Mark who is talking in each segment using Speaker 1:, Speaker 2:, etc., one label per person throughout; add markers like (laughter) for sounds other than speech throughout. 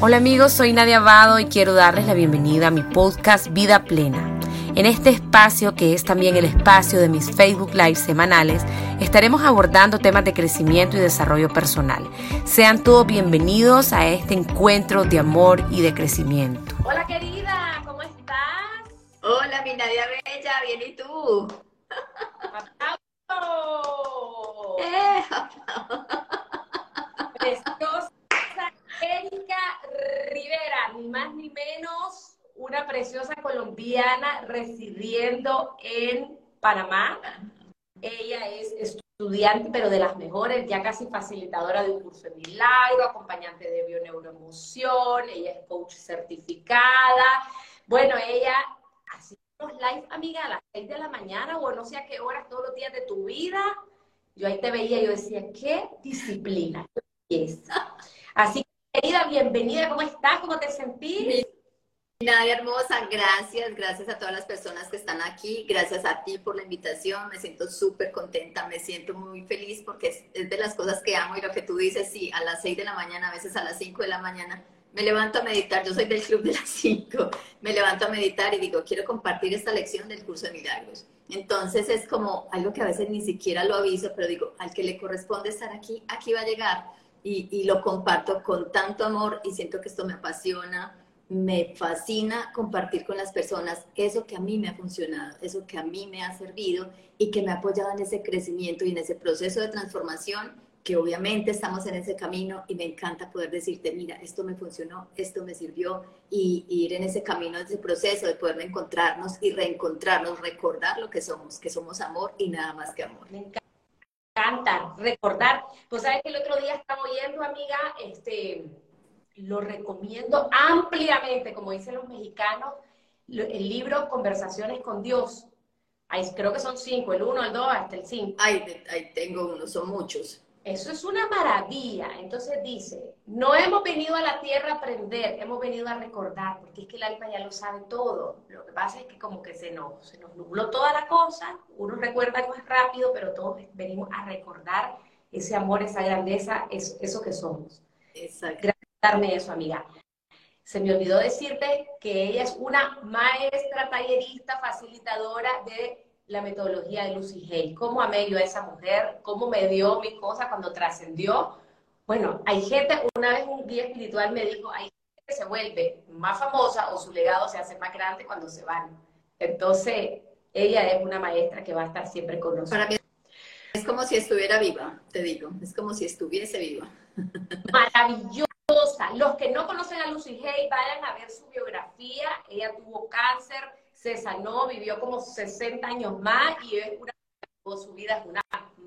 Speaker 1: Hola amigos, soy Nadia Abado y quiero darles la bienvenida a mi podcast Vida Plena. En este espacio, que es también el espacio de mis Facebook Live semanales, estaremos abordando temas de crecimiento y desarrollo personal. Sean todos bienvenidos a este encuentro de amor y de crecimiento.
Speaker 2: Hola querida, ¿cómo estás?
Speaker 3: Hola mi Nadia Bella, bien y tú. (laughs)
Speaker 2: ¡Eh! Preciosa Erika Rivera, ni más ni menos una preciosa colombiana residiendo en Panamá. Ella es estudiante, pero de las mejores, ya casi facilitadora de un curso de milagro, acompañante de bioneuroemoción, ella es coach certificada. Bueno, ella hace unos live, amiga, a las 6 de la mañana o no sé a qué horas todos los días de tu vida. Yo ahí te veía yo decía, qué disciplina. Así que, querida, bienvenida, ¿cómo estás? ¿Cómo te sentís?
Speaker 3: Nadia hermosa, gracias, gracias a todas las personas que están aquí, gracias a ti por la invitación, me siento súper contenta, me siento muy feliz porque es, de las cosas que amo y lo que tú dices, sí, a las 6 de la mañana, a veces a las 5 de la mañana, me levanto a meditar, yo soy del club de las 5, me levanto a meditar y digo, quiero compartir esta lección del curso de milagros. Entonces es como algo que a veces ni siquiera lo aviso, pero digo, al que le corresponde estar aquí, aquí va a llegar y, lo comparto con tanto amor y siento que esto me apasiona me fascina compartir con las personas eso que a mí me ha funcionado, eso que a mí me ha servido y que me ha apoyado en ese crecimiento y en ese proceso de transformación, que obviamente estamos en ese camino y me encanta poder decirte, mira, esto me funcionó, esto me sirvió y, ir en ese camino, ese proceso de poder encontrarnos y reencontrarnos, recordar lo que somos, que somos amor y nada más que amor.
Speaker 2: Me encanta recordar. Pues sabes que el otro día estaba oyendo, amiga, este lo recomiendo ampliamente, como dicen los mexicanos, el libro Conversaciones con Dios. Ahí, creo que son cinco, el uno, el dos, hasta el cinco.
Speaker 3: Ahí, ahí tengo uno, son muchos.
Speaker 2: Eso es una maravilla. Entonces dice, no hemos venido a la tierra a aprender, hemos venido a recordar, porque es que el alma ya lo sabe todo. Lo que pasa es que como que se nos, se nos nubló toda la cosa, uno recuerda más rápido, pero todos venimos a recordar ese amor, esa grandeza, eso, eso que somos.
Speaker 3: Exacto
Speaker 2: darme eso, amiga. Se me olvidó decirte que ella es una maestra tallerista, facilitadora de la metodología de Lucy Hay. ¿Cómo amé yo a esa mujer? ¿Cómo me dio mi cosa cuando trascendió? Bueno, hay gente, una vez un guía espiritual me dijo, hay gente que se vuelve más famosa o su legado se hace más grande cuando se van. Entonces, ella es una maestra que va a estar siempre con nosotros.
Speaker 3: Para mí es como si estuviera viva, te digo, es como si estuviese viva. (laughs)
Speaker 2: Maravilloso los que no conocen a Lucy Hay, vayan a ver su biografía. Ella tuvo cáncer, se sanó, vivió como 60 años más y es una, su vida es una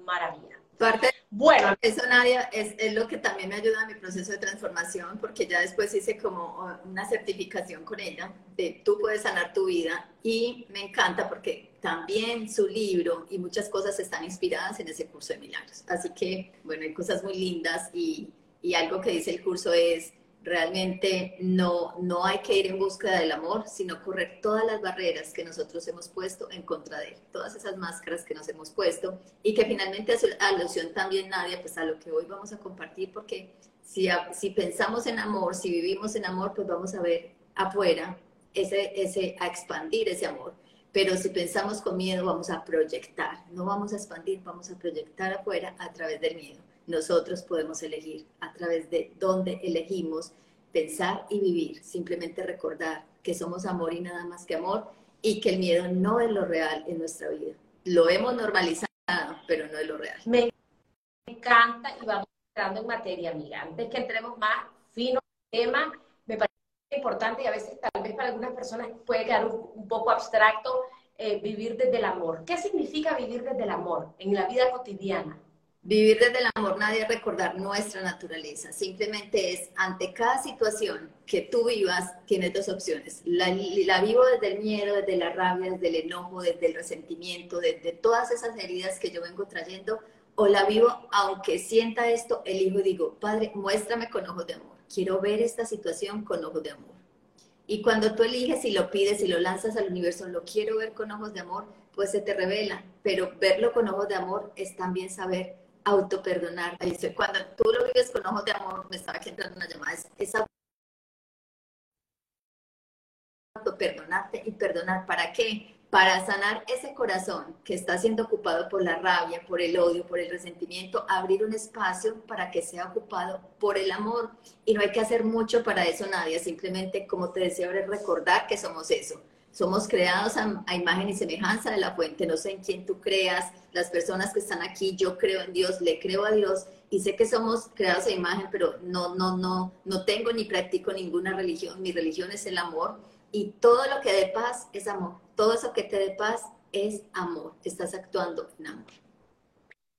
Speaker 2: maravilla.
Speaker 3: Parte bueno, eso Nadia es, es, lo que también me ayuda en mi proceso de transformación porque ya después hice como una certificación con ella de tú puedes sanar tu vida y me encanta porque también su libro y muchas cosas están inspiradas en ese curso de milagros. Así que bueno, hay cosas muy lindas y y algo que dice el curso es, realmente no, no hay que ir en búsqueda del amor, sino correr todas las barreras que nosotros hemos puesto en contra de él, todas esas máscaras que nos hemos puesto y que finalmente hace alusión también, Nadia, pues a lo que hoy vamos a compartir, porque si, si pensamos en amor, si vivimos en amor, pues vamos a ver afuera ese, ese, a expandir ese amor. Pero si pensamos con miedo, vamos a proyectar, no vamos a expandir, vamos a proyectar afuera a través del miedo nosotros podemos elegir a través de dónde elegimos pensar y vivir, simplemente recordar que somos amor y nada más que amor y que el miedo no es lo real en nuestra vida. Lo hemos normalizado, pero no es lo real.
Speaker 2: Me encanta y vamos entrando en materia, amiga. Antes que entremos más fino el tema, me parece importante y a veces tal vez para algunas personas puede quedar un, poco abstracto eh, vivir desde el amor. ¿Qué significa vivir desde el amor en la vida cotidiana?
Speaker 3: Vivir desde el amor, nadie recordar nuestra naturaleza. Simplemente es ante cada situación que tú vivas, tienes dos opciones. La, vivo desde el miedo, desde la rabia, desde el enojo, desde el resentimiento, desde todas esas heridas que yo vengo trayendo, o la vivo aunque sienta esto, elijo y digo, Padre, muéstrame con ojos de amor. Quiero ver esta situación con ojos de amor. Y cuando tú eliges y lo pides y lo lanzas al universo, lo quiero ver con ojos de amor, pues se te revela. Pero verlo con ojos de amor es también saber autoperdonar. Cuando tú lo vives con ojos de amor, me estaba aquí entrando una llamada, es, es autoperdonarte y perdonar. ¿Para qué? Para sanar ese corazón que está siendo ocupado por la rabia, por el odio, por el resentimiento, abrir un espacio para que sea ocupado por el amor. Y no hay que hacer mucho para eso, nadie. Simplemente, como te decía, recordar que somos eso somos creados a, imagen y semejanza de la fuente. No sé en quién tú creas. Las personas que están aquí, yo creo en Dios, le creo a Dios y sé que somos creados a imagen, pero no, no, no, no tengo ni practico ninguna religión. Mi religión es el amor y todo lo que dé paz es amor. Todo eso que te dé paz es amor. Estás actuando en amor.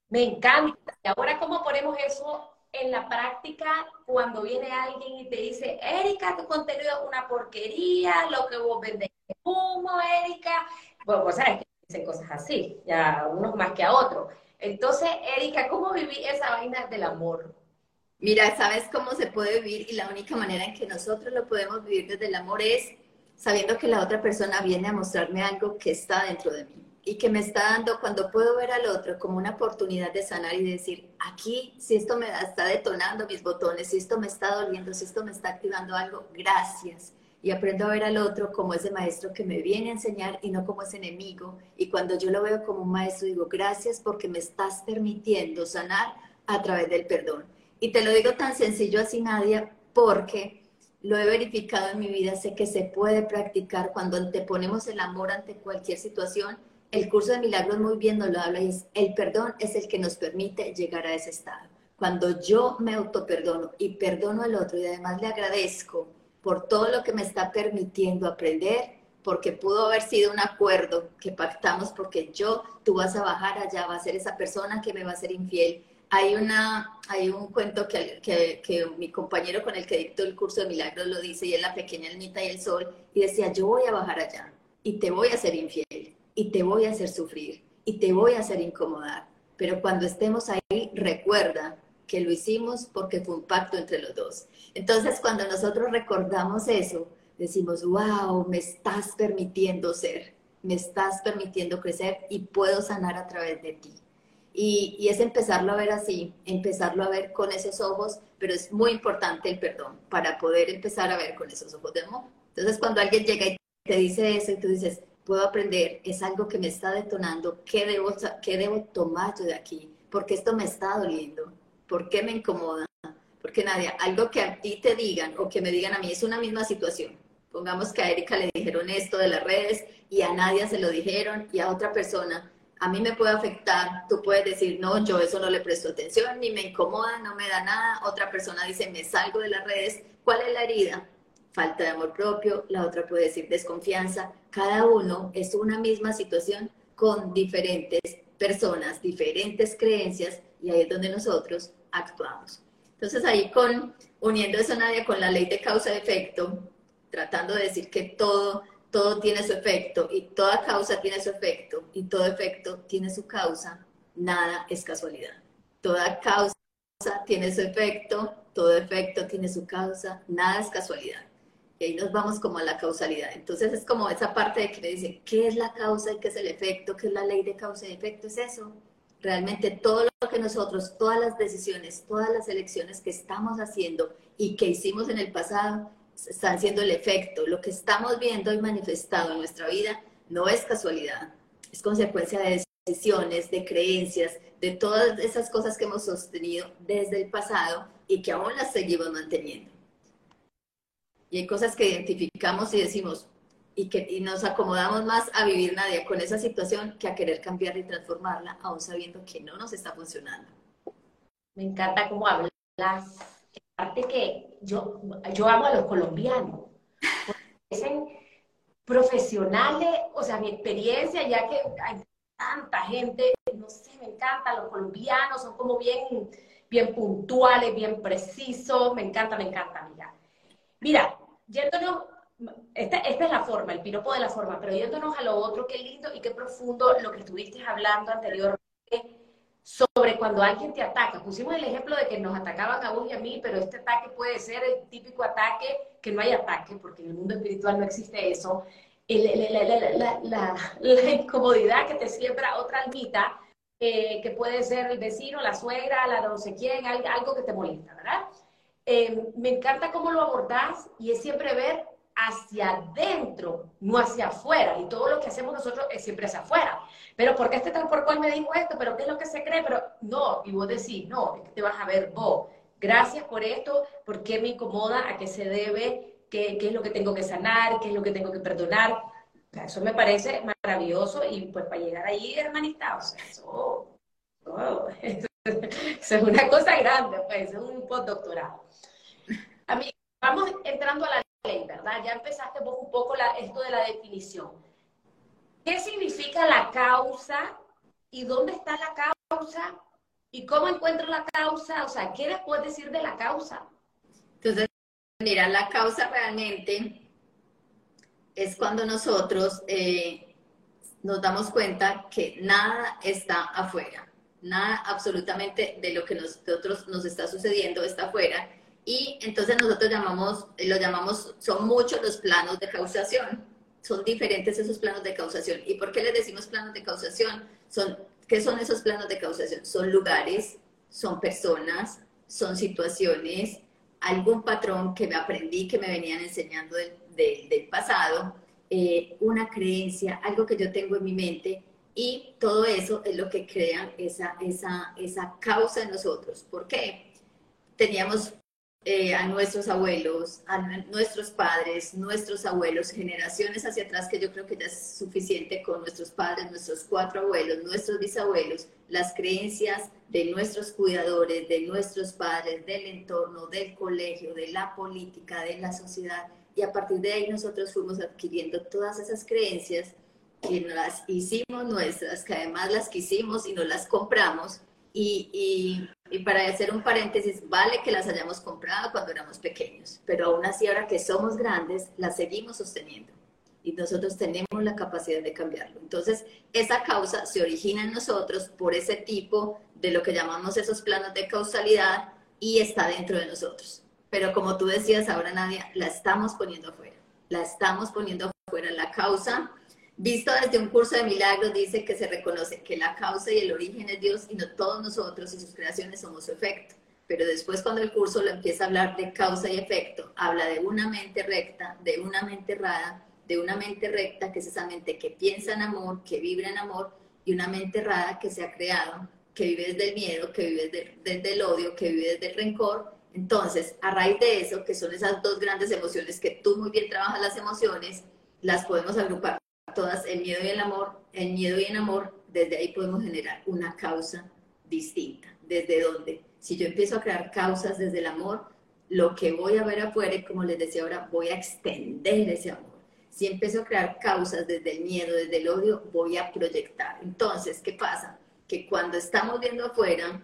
Speaker 2: Me encanta. Y ahora, ¿cómo ponemos eso en la práctica cuando viene alguien y te dice, Erika, tu contenido es una porquería, lo que vos vendés humo, Erika? Bueno, pues sabes que dicen cosas así, ya unos más que a otros. Entonces, Erika, ¿cómo viví esa vaina del amor?
Speaker 3: Mira, ¿sabes cómo se puede vivir? Y la única manera en que nosotros lo podemos vivir desde el amor es sabiendo que la otra persona viene a mostrarme algo que está dentro de mí y que me está dando cuando puedo ver al otro como una oportunidad de sanar y decir, aquí, si esto me está detonando mis botones, si esto me está doliendo, si esto me está activando algo, gracias y aprendo a ver al otro como ese maestro que me viene a enseñar y no como ese enemigo. Y cuando yo lo veo como un maestro, digo, gracias porque me estás permitiendo sanar a través del perdón. Y te lo digo tan sencillo así, Nadia, porque lo he verificado en mi vida, sé que se puede practicar cuando anteponemos el amor ante cualquier situación. El curso de milagros muy bien nos lo habla y es, el perdón es el que nos permite llegar a ese estado. Cuando yo me autoperdono y perdono al otro y además le agradezco, por todo lo que me está permitiendo aprender, porque pudo haber sido un acuerdo que pactamos porque yo, tú vas a bajar allá, va a ser esa persona que me va a ser infiel. Hay, una, hay un cuento que, que, mi compañero con el que dictó el curso de milagros lo dice, y es la pequeña almita y el sol, y decía, yo voy a bajar allá y te voy a hacer infiel, y te voy a hacer sufrir, y te voy a hacer incomodar. Pero cuando estemos ahí, recuerda que lo hicimos porque fue un pacto entre los dos. Entonces, cuando nosotros recordamos eso, decimos, wow, me estás permitiendo ser, me estás permitiendo crecer y puedo sanar a través de ti. Y, y, es empezarlo a ver así, empezarlo a ver con esos ojos, pero es muy importante el perdón para poder empezar a ver con esos ojos de amor. Entonces, cuando alguien llega y te dice eso y tú dices, puedo aprender, es algo que me está detonando, ¿qué debo, qué debo tomar yo de aquí? Porque esto me está doliendo ¿Por qué me incomoda? Porque nadie, algo que a ti te digan o que me digan a mí es una misma situación. Pongamos que a Erika le dijeron esto de las redes y a nadie se lo dijeron y a otra persona. A mí me puede afectar, tú puedes decir, no, yo eso no le presto atención, ni me incomoda, no me da nada. Otra persona dice, me salgo de las redes. ¿Cuál es la herida? Falta de amor propio, la otra puede decir desconfianza. Cada uno es una misma situación con diferentes personas, diferentes creencias, y ahí es donde nosotros actuamos. Entonces ahí con, uniendo eso Nadia con la ley de causa-efecto, tratando de decir que todo, todo tiene su efecto y toda causa tiene su efecto y todo efecto tiene su causa, nada es casualidad. Toda causa tiene su efecto, todo efecto tiene su causa, nada es casualidad. Y ahí nos vamos como a la causalidad. Entonces es como esa parte de que me dicen, ¿qué es la causa y qué es el efecto? ¿Qué es la ley de causa y efecto? Es eso realmente todo lo que nosotros, todas las decisiones, todas las elecciones que estamos haciendo y que hicimos en el pasado, están siendo el efecto. Lo que estamos viendo y manifestado en nuestra vida no es casualidad, es consecuencia de decisiones, de creencias, de todas esas cosas que hemos sostenido desde el pasado y que aún las seguimos manteniendo. Y hay cosas que identificamos y decimos, y que nos acomodamos más a vivir nadie con esa situación que a querer cambiarla y transformarla, aún sabiendo que no nos está funcionando.
Speaker 2: Me encanta cómo hablas. Aparte que yo, yo amo a los colombianos. Dicen profesionales, o sea, mi experiencia, ya que hay tanta gente, no sé, me encanta, los colombianos son como bien, bien puntuales, bien precisos, me encanta, me encanta, amiga. Mira, yéndonos esta, esta, es la forma, el piropo de la forma, pero yéndonos a lo otro, qué lindo y qué profundo lo que estuviste hablando anteriormente sobre cuando alguien te ataca. Pusimos el ejemplo de que nos atacaban a vos y a mí, pero este ataque puede ser el típico ataque, que no hay ataque, porque en el mundo espiritual no existe eso. la, la, la, incomodidad que te siembra otra almita, eh, que puede ser el vecino, la suegra, la no sé quién, algo que te molesta, ¿verdad? Eh, me encanta cómo lo abordás y es siempre ver hacia adentro, no hacia afuera. Y todo lo que hacemos nosotros es siempre hacia afuera. Pero ¿por qué este tal me dijo esto? ¿Pero qué es lo que se cree? Pero no, y vos decís, no, es que te vas a ver vos. Gracias por esto, ¿por qué me incomoda? ¿A qué se debe? ¿Qué, qué es lo que tengo que sanar? ¿Qué es lo que tengo que perdonar? eso me parece maravilloso y pues para llegar ahí, hermanita, o sea, eso, (laughs) eso, es una cosa grande, pues, es un postdoctorado. A vamos entrando a la ley, ¿verdad? Ya empezaste vos un poco esto de la definición. ¿Qué significa la causa y dónde está la causa y cómo encuentro la causa? O sea, ¿qué les puedes decir de la causa?
Speaker 3: Entonces, mira, la causa realmente es cuando nosotros eh, nos damos cuenta que nada está afuera, nada absolutamente de lo que nosotros nos está sucediendo está afuera. Y entonces nosotros llamamos, lo llamamos, son muchos los planos de causación, son diferentes esos planos de causación. ¿Y por qué les decimos planos de causación? Son, ¿Qué son esos planos de causación? Son lugares, son personas, son situaciones, algún patrón que me aprendí, que me venían enseñando del, del pasado, eh, una creencia, algo que yo tengo en mi mente, y todo eso es lo que crea esa, esa, esa causa en nosotros. ¿Por qué? Teníamos eh, a nuestros abuelos, a nuestros padres, nuestros abuelos, generaciones hacia atrás, que yo creo que ya es suficiente con nuestros padres, nuestros cuatro abuelos, nuestros bisabuelos, las creencias de nuestros cuidadores, de nuestros padres, del entorno, del colegio, de la política, de la sociedad y a partir de ahí nosotros fuimos adquiriendo todas esas creencias que nos las hicimos nuestras, que además las quisimos y no las compramos. Y, y, y, para hacer un paréntesis, vale que las hayamos comprado cuando éramos pequeños, pero aún así ahora que somos grandes, las seguimos sosteniendo y nosotros tenemos la capacidad de cambiarlo. Entonces, esa causa se origina en nosotros por ese tipo de lo que llamamos esos planos de causalidad y está dentro de nosotros pero como tú decías ahora, Nadia, la estamos poniendo afuera, la estamos poniendo afuera. La causa, visto desde un curso de milagros, dice que se reconoce que la causa y el origen es Dios y no todos nosotros y sus creaciones somos su efecto. Pero después cuando el curso lo empieza a hablar de causa y efecto, habla de una mente recta, de una mente errada, de una mente recta que es esa mente que piensa en amor, que vibra en amor, y una mente errada que se ha creado, que vive desde el miedo, que vive desde el odio, que vive desde el rencor entonces, a raíz de eso, que son esas dos grandes emociones que tú muy bien trabajas las emociones, las podemos agrupar todas, el miedo y el amor, el miedo y el amor, desde ahí podemos generar una causa distinta. ¿Desde dónde? Si yo empiezo a crear causas desde el amor, lo que voy a ver afuera, como les decía ahora, voy a extender ese amor. Si empiezo a crear causas desde el miedo, desde el odio, voy a proyectar. Entonces, ¿qué pasa? Que cuando estamos viendo afuera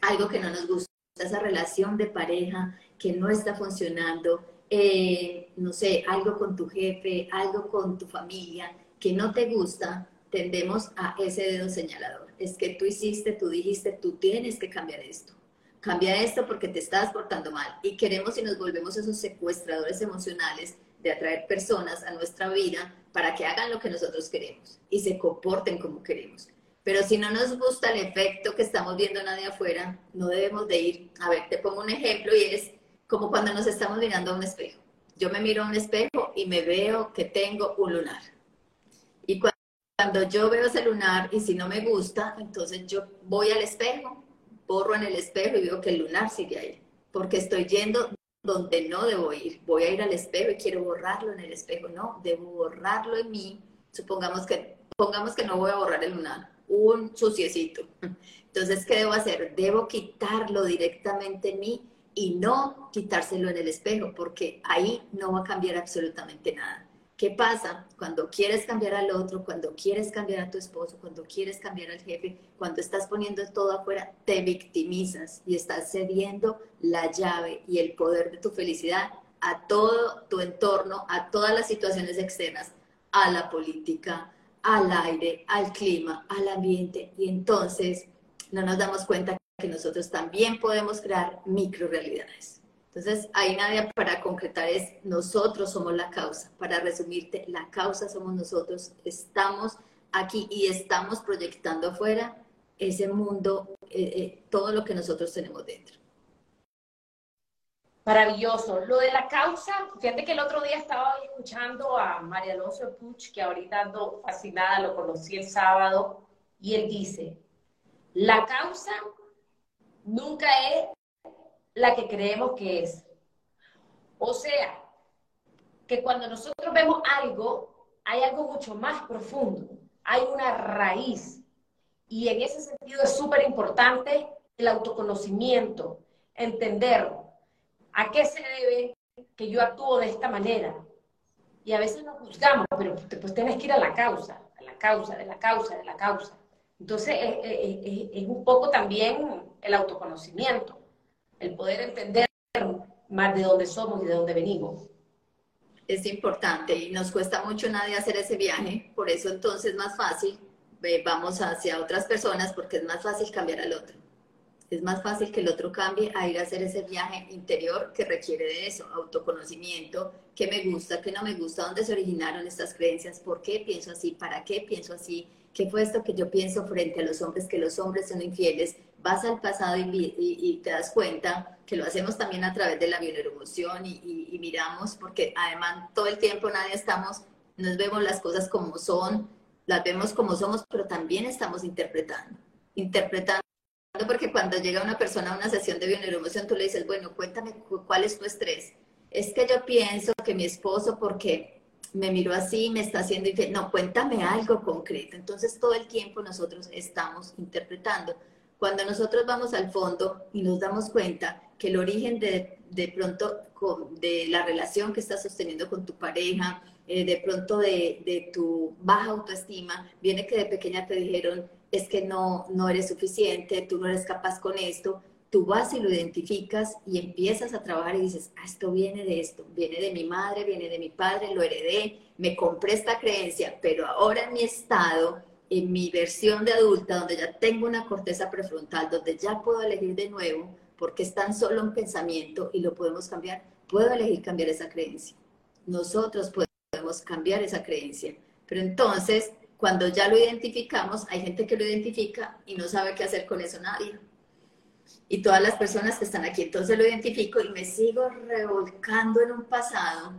Speaker 3: algo que no nos gusta, esa relación de pareja que no está funcionando, eh, no sé, algo con tu jefe, algo con tu familia que no te gusta, tendemos a ese dedo señalador. Es que tú hiciste, tú dijiste, tú tienes que cambiar esto. Cambia esto porque te estás portando mal. Y queremos y nos volvemos esos secuestradores emocionales de atraer personas a nuestra vida para que hagan lo que nosotros queremos y se comporten como queremos. Pero si no nos gusta el efecto que estamos viendo nadie afuera, no debemos de ir. A ver, te pongo un ejemplo y es como cuando nos estamos mirando a un espejo. Yo me miro a un espejo y me veo que tengo un lunar. Y cuando yo veo ese lunar y si no me gusta, entonces yo voy al espejo, borro en el espejo y veo que el lunar sigue ahí. Porque estoy yendo donde no debo ir. Voy a ir al espejo y quiero borrarlo en el espejo. No, debo borrarlo en mí. Supongamos que, pongamos que no voy a borrar el lunar un suciecito. (laughs) Entonces, ¿qué debo hacer? Debo quitarlo directamente en mí y no quitárselo en el espejo, porque ahí no va a cambiar absolutamente nada. ¿Qué pasa cuando quieres cambiar al otro, cuando quieres cambiar a tu esposo, cuando quieres cambiar al jefe, cuando estás poniendo todo afuera, te victimizas y estás cediendo la llave y el poder de tu felicidad a todo tu entorno, a todas las situaciones externas, a la política, al aire, al clima, al ambiente y entonces no nos damos cuenta que nosotros también podemos crear microrealidades. Entonces, ahí Nadia, para concretar es nosotros somos la causa. Para resumirte, la causa somos nosotros. Estamos aquí y estamos proyectando afuera ese mundo, eh, eh, todo lo que nosotros tenemos dentro.
Speaker 2: Maravilloso. Lo de la causa, fíjate que el otro día estaba escuchando a María Alonso Puch, que ahorita ando fascinada, lo conocí el sábado, y él dice, la causa nunca es la que creemos que es. O sea, que cuando nosotros vemos algo, hay algo mucho más profundo, hay una raíz. Y en ese sentido es súper importante el autoconocimiento, entender a qué se debe que yo actúo de esta manera. Y a veces nos juzgamos, pero pues tienes que ir a la causa, a la causa, de la causa, de la causa. Entonces es, un poco también el autoconocimiento, el poder entender más de dónde somos y de dónde venimos.
Speaker 3: Es importante y nos cuesta mucho nadie hacer ese viaje, por eso entonces es más fácil, eh, vamos hacia otras personas porque es más fácil cambiar al otro. Es más fácil que el otro cambie a ir a hacer ese viaje interior que requiere de eso, autoconocimiento, qué me gusta, qué no me gusta, dónde se originaron estas creencias, por qué pienso así, para qué pienso así, qué fue esto que yo pienso frente a los hombres, que los hombres son infieles. Vas al pasado y, te das cuenta que lo hacemos también a través de la bioneuroemoción y, y miramos, porque además todo el tiempo nadie estamos, nos vemos las cosas como son, las vemos como somos, pero también estamos interpretando, interpretando porque cuando llega una persona a una sesión de bioneuroemoción, tú le dices, bueno, cuéntame cuál es tu estrés. Es que yo pienso que mi esposo, porque me miró así, me está haciendo infiel. No, cuéntame algo concreto. Entonces, todo el tiempo nosotros estamos interpretando. Cuando nosotros vamos al fondo y nos damos cuenta que el origen de, de pronto de la relación que estás sosteniendo con tu pareja, eh, de pronto de, de tu baja autoestima, viene que de pequeña te dijeron, es que no, no eres suficiente, tú no eres capaz con esto, tú vas y lo identificas y empiezas a trabajar y dices, ah, esto viene de esto, viene de mi madre, viene de mi padre, lo heredé, me compré esta creencia, pero ahora en mi estado, en mi versión de adulta, donde ya tengo una corteza prefrontal, donde ya puedo elegir de nuevo, porque es tan solo un pensamiento y lo podemos cambiar, puedo elegir cambiar esa creencia. Nosotros podemos cambiar esa creencia. Pero entonces cuando ya lo identificamos, hay gente que lo identifica y no sabe qué hacer con eso nadie. Y todas las personas que están aquí, entonces lo identifico y me sigo revolcando en un pasado,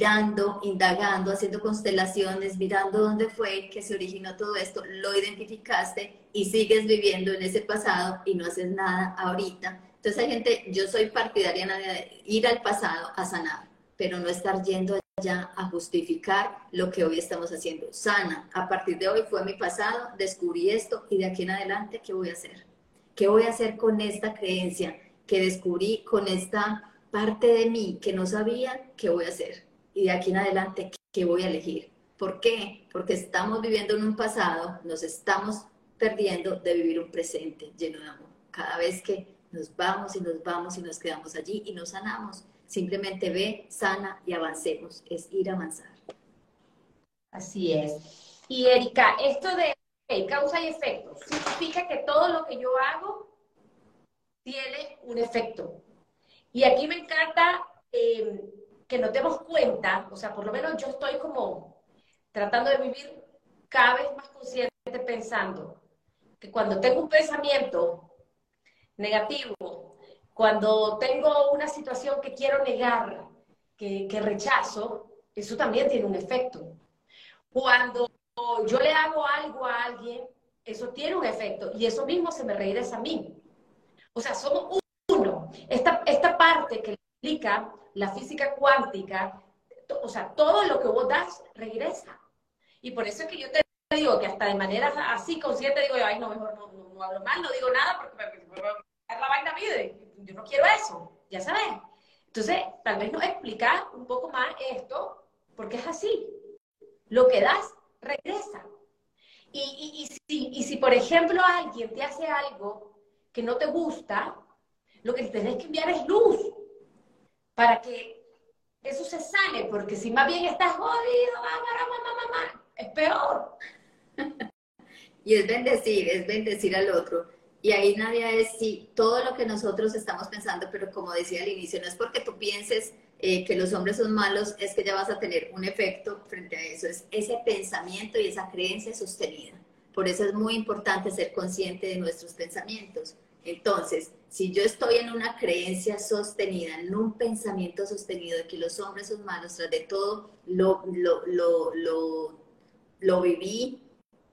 Speaker 3: mirando, indagando, haciendo constelaciones, mirando dónde fue que se originó todo esto, lo identificaste y sigues viviendo en ese pasado y no haces nada ahorita. Entonces hay gente, yo soy partidaria de ir al pasado a sanar, pero no estar yendo ya a justificar lo que hoy estamos haciendo. Sana, a partir de hoy fue mi pasado, descubrí esto y de aquí en adelante, ¿qué voy a hacer? ¿Qué voy a hacer con esta creencia que descubrí, con esta parte de mí que no sabía qué voy a hacer? Y de aquí en adelante, ¿qué voy a elegir? ¿Por qué? Porque estamos viviendo en un pasado, nos estamos perdiendo de vivir un presente lleno de amor. Cada vez que nos vamos y nos vamos y nos quedamos allí y nos sanamos, Simplemente ve, sana y avancemos. Es ir a avanzar.
Speaker 2: Así es. Y Erika, esto de causa y efecto, significa que todo lo que yo hago tiene un efecto. Y aquí me encanta eh, que nos demos cuenta, o sea, por lo menos yo estoy como tratando de vivir cada vez más consciente pensando que cuando tengo un pensamiento negativo cuando tengo una situación que quiero negar, que, rechazo, eso también tiene un efecto. Cuando yo le hago algo a alguien, eso tiene un efecto y eso mismo se me regresa a mí. O sea, somos uno. Esta, esta parte que explica la física cuántica, o sea, todo lo que vos das regresa. Y por eso es que yo te digo que hasta de manera así consciente digo, ay, no, mejor no, no, hablo mal, no digo nada porque me, la vaina mide yo no quiero eso, ya sabes. Entonces, tal vez nos explicar un poco más esto, porque es así. Lo que das, regresa. Y, si, y si, por ejemplo, alguien te hace algo que no te gusta, lo que tenés que enviar es luz para que eso se sane, porque si más bien estás jodido, mamá, mamá, es peor. (laughs)
Speaker 3: y es bendecir, es bendecir al otro. Y ahí nadie es si todo lo que nosotros estamos pensando, pero como decía al inicio, no es porque tú pienses eh, que los hombres son malos, es que ya vas a tener un efecto frente a eso, es ese pensamiento y esa creencia sostenida. Por eso es muy importante ser consciente de nuestros pensamientos. Entonces, Si yo estoy en una creencia sostenida, en un pensamiento sostenido de que los hombres son malos, tras de todo lo, lo, lo, lo, viví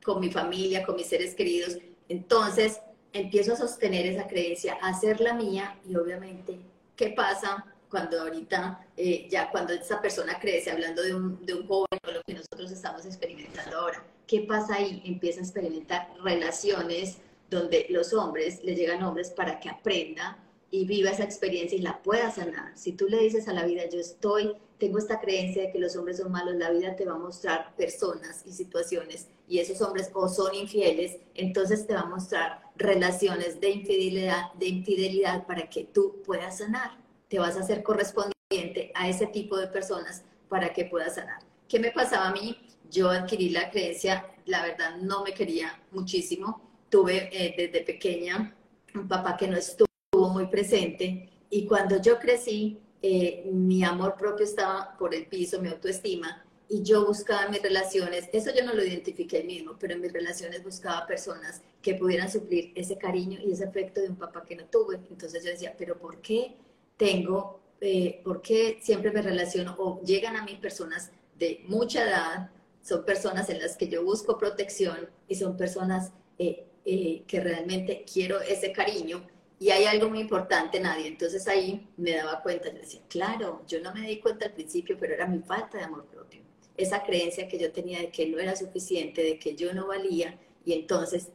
Speaker 3: con mi familia, con mis seres queridos, entonces empiezo a sostener esa creencia, a hacerla mía y obviamente, ¿qué pasa? cuando ahorita, eh, ya cuando esa persona crece, hablando de un, de un joven o lo que nosotros estamos experimentando ahora, ¿qué pasa ahí? Empieza a experimentar relaciones donde los hombres, le llegan hombres para que aprenda y viva esa experiencia y la pueda sanar. Si tú le dices a la vida, yo estoy, tengo esta creencia de que los hombres son malos, la vida te va a mostrar personas y situaciones y esos hombres o son infieles, entonces te va a mostrar relaciones de infidelidad, de infidelidad para que tú puedas sanar. Te vas a hacer correspondiente a ese tipo de personas para que puedas sanar. ¿Qué me pasaba a mí? Yo adquirí la creencia, la verdad no me quería muchísimo. Tuve eh, desde pequeña un papá que no estuvo muy presente y cuando yo crecí, eh, mi amor propio estaba por el piso, mi autoestima, y yo buscaba en mis relaciones, eso yo no lo identifiqué mismo, pero en mis relaciones buscaba personas que pudieran suplir ese cariño y ese afecto de un papá que no tuve. Entonces yo decía, pero ¿por qué tengo, eh, por qué siempre me relaciono o llegan a mí personas de mucha edad, son personas en las que yo busco protección y son personas eh, eh, que realmente quiero ese cariño? Y hay algo muy importante, nadie. Entonces ahí me daba cuenta, yo decía, claro, yo no me di cuenta al principio, pero era mi falta de amor propio esa creencia que yo tenía de que no era suficiente, de que yo no valía, y entonces,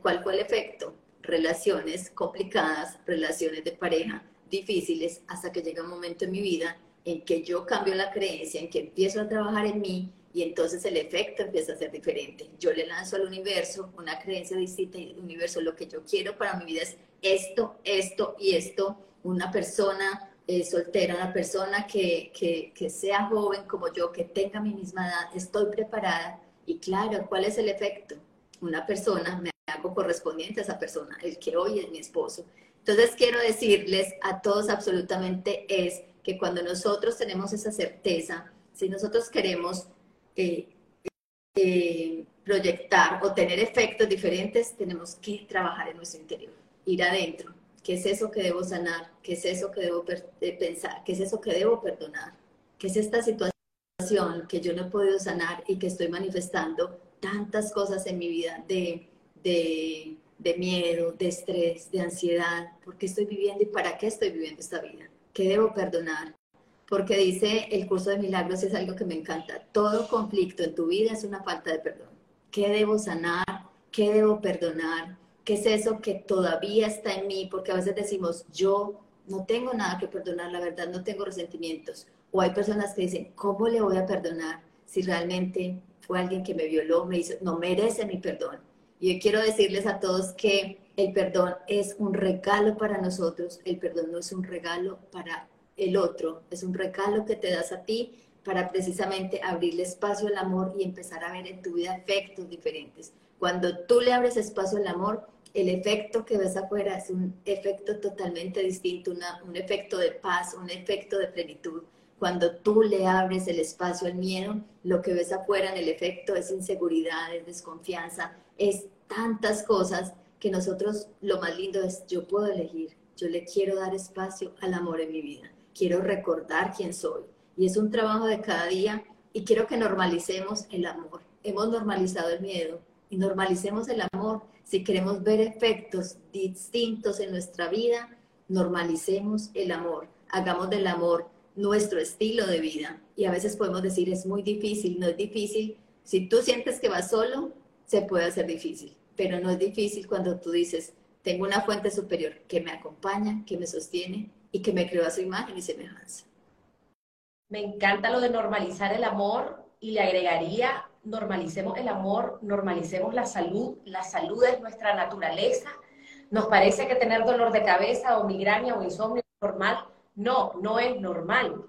Speaker 3: ¿cuál fue el efecto? Relaciones complicadas, relaciones de pareja difíciles, hasta que llega un momento en mi vida en que yo cambio la creencia, en que empiezo a trabajar en mí, y entonces el efecto empieza a ser diferente. Yo le lanzo al universo una creencia distinta y el universo lo que yo quiero para mi vida es esto, esto y esto. Una persona eh, soltera, una persona que, que, sea joven como yo, que tenga mi misma edad, estoy preparada. Y claro, ¿cuál es el efecto? Una persona, me hago correspondiente a esa persona, el que hoy es mi esposo. Entonces quiero decirles a todos absolutamente es que cuando nosotros tenemos esa certeza, si nosotros queremos eh, eh, proyectar o tener efectos diferentes, tenemos que trabajar en nuestro interior, ir adentro, ¿Qué es eso que debo sanar? ¿Qué es eso que debo pensar? ¿Qué es eso que debo perdonar? ¿Qué es esta situación que yo no he podido sanar y que estoy manifestando tantas cosas en mi vida de, de, de miedo, de estrés, de ansiedad? ¿Por qué estoy viviendo y para qué estoy viviendo esta vida? ¿Qué debo perdonar? Porque dice el curso de milagros es algo que me encanta. Todo conflicto en tu vida es una falta de perdón. ¿Qué debo sanar? ¿Qué debo perdonar? ¿Qué es eso que todavía está en mí? Porque a veces decimos, yo no tengo nada que perdonar, la verdad, no tengo resentimientos. O hay personas que dicen, ¿cómo le voy a perdonar si realmente fue alguien que me violó, me hizo, no merece mi perdón? Y yo quiero decirles a todos que el perdón es un regalo para nosotros, el perdón no es un regalo para el otro, es un regalo que te das a ti para precisamente abrirle espacio al amor y empezar a ver en tu vida efectos diferentes. Cuando tú le abres espacio al amor, el efecto que ves afuera es un efecto totalmente distinto, un efecto de paz, un efecto de plenitud. Cuando tú le abres el espacio al miedo, lo que ves afuera en el efecto es inseguridad, es desconfianza, es tantas cosas que nosotros lo más lindo es yo puedo elegir, yo le quiero dar espacio al amor en mi vida, quiero recordar quién soy. Y es un trabajo de cada día y quiero que normalicemos el amor. Hemos normalizado el miedo, y normalicemos el amor. Si queremos ver efectos distintos en nuestra vida, normalicemos el amor. Hagamos del amor nuestro estilo de vida. Y a veces podemos decir, es muy difícil, no es difícil. Si tú sientes que vas solo, se puede hacer difícil, pero no es difícil cuando tú dices, tengo una fuente superior que me acompaña, que me sostiene y que me creó a su imagen y semejanza.
Speaker 2: Me encanta lo de normalizar el amor y le agregaría normalicemos el amor, normalicemos la salud, la salud es nuestra naturaleza. Nos parece que tener dolor de cabeza o migraña o insomnio es normal. No, no es normal.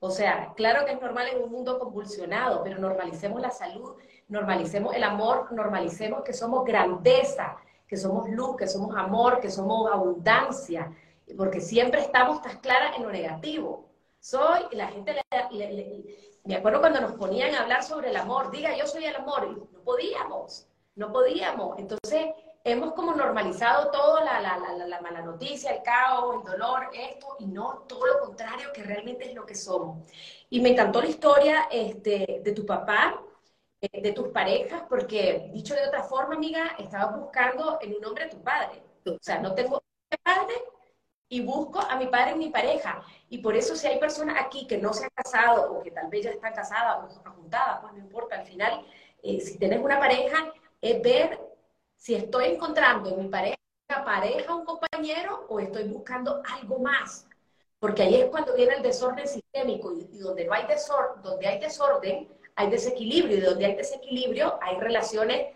Speaker 2: O sea, claro que es normal en un mundo convulsionado, pero normalicemos la salud, normalicemos el amor, normalicemos que somos grandeza, que somos luz, que somos amor, que somos abundancia, porque siempre estamos tan claras en lo negativo. Soy, la gente le, me acuerdo cuando nos ponían a hablar sobre el amor, diga yo soy el amor, y no podíamos, no podíamos. Entonces, hemos como normalizado todo, la, la, la, la, mala noticia, el caos, el dolor, esto, y no todo lo contrario, que realmente es lo que somos. Y me encantó la historia este, de tu papá, eh, de tus parejas, porque dicho de otra forma, amiga, estabas buscando en un hombre a tu padre. O sea, no tengo padre y busco a mi padre en mi pareja. Y por eso si hay personas aquí que no se han casado o que tal vez ya están casadas o juntadas, pues no importa, al final, eh, si tienes una pareja, es ver si estoy encontrando en mi pareja pareja, un compañero, o estoy buscando algo más. Porque ahí es cuando viene el desorden sistémico y, donde no hay desorden, donde hay desorden, hay desequilibrio y donde hay desequilibrio hay relaciones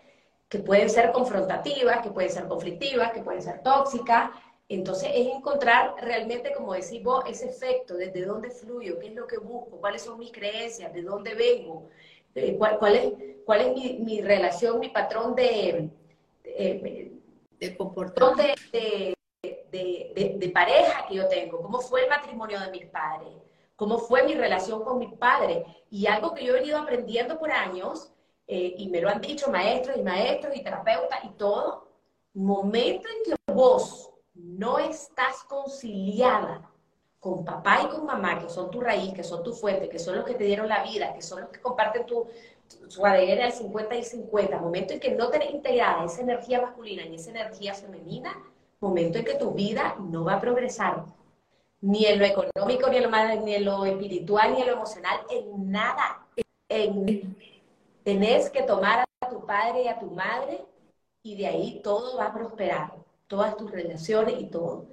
Speaker 2: que pueden ser confrontativas, que pueden ser conflictivas, que pueden ser tóxicas. Entonces es encontrar realmente, como decís vos, ese efecto, desde dónde fluyo, qué es lo que busco, cuáles son mis creencias, de dónde vengo, cuál, cuál, es, cuál es mi, mi relación, mi patrón de,
Speaker 3: eh, de comportamiento.
Speaker 2: De, de, de, pareja que yo tengo, cómo fue el matrimonio de mis padres, cómo fue mi relación con mis padres. Y algo que yo he venido aprendiendo por años, eh, y me lo han dicho maestros y maestros y terapeutas y todo, momento en que vos no estás conciliada con papá y con mamá, que son tu raíz, que son tu fuente, que son los que te dieron la vida, que son los que comparten tu, su ADN al 50 y 50, momento en que no tenés integrada esa energía masculina y esa energía femenina, momento en que tu vida no va a progresar, ni en lo económico, ni en lo, ni en lo espiritual, ni en lo emocional, en nada. En, tenés que tomar a tu padre y a tu madre y de ahí todo va a prosperar, todas tus relaciones y todo.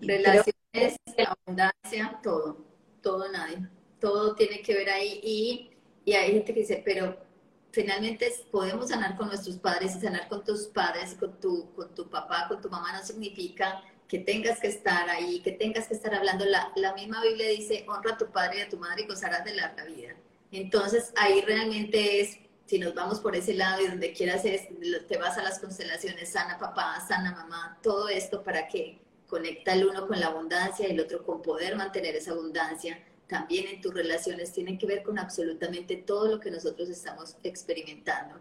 Speaker 3: Relaciones, abundancia, todo, todo nadie, todo tiene que ver ahí y y hay gente que dice, pero finalmente podemos sanar con nuestros padres y sanar con tus padres, con tu, con tu papá, con tu mamá, no significa que tengas que estar ahí, que tengas que estar hablando. La, la misma Biblia dice, honra a tu padre y a tu madre y gozarás de larga vida. Entonces ahí realmente es, si nos vamos por ese lado y donde quieras es, te vas a las constelaciones, sana papá, sana mamá, todo esto para que conecta el uno con la abundancia y el otro con poder mantener esa abundancia también en tus relaciones tienen que ver con absolutamente todo lo que nosotros estamos experimentando.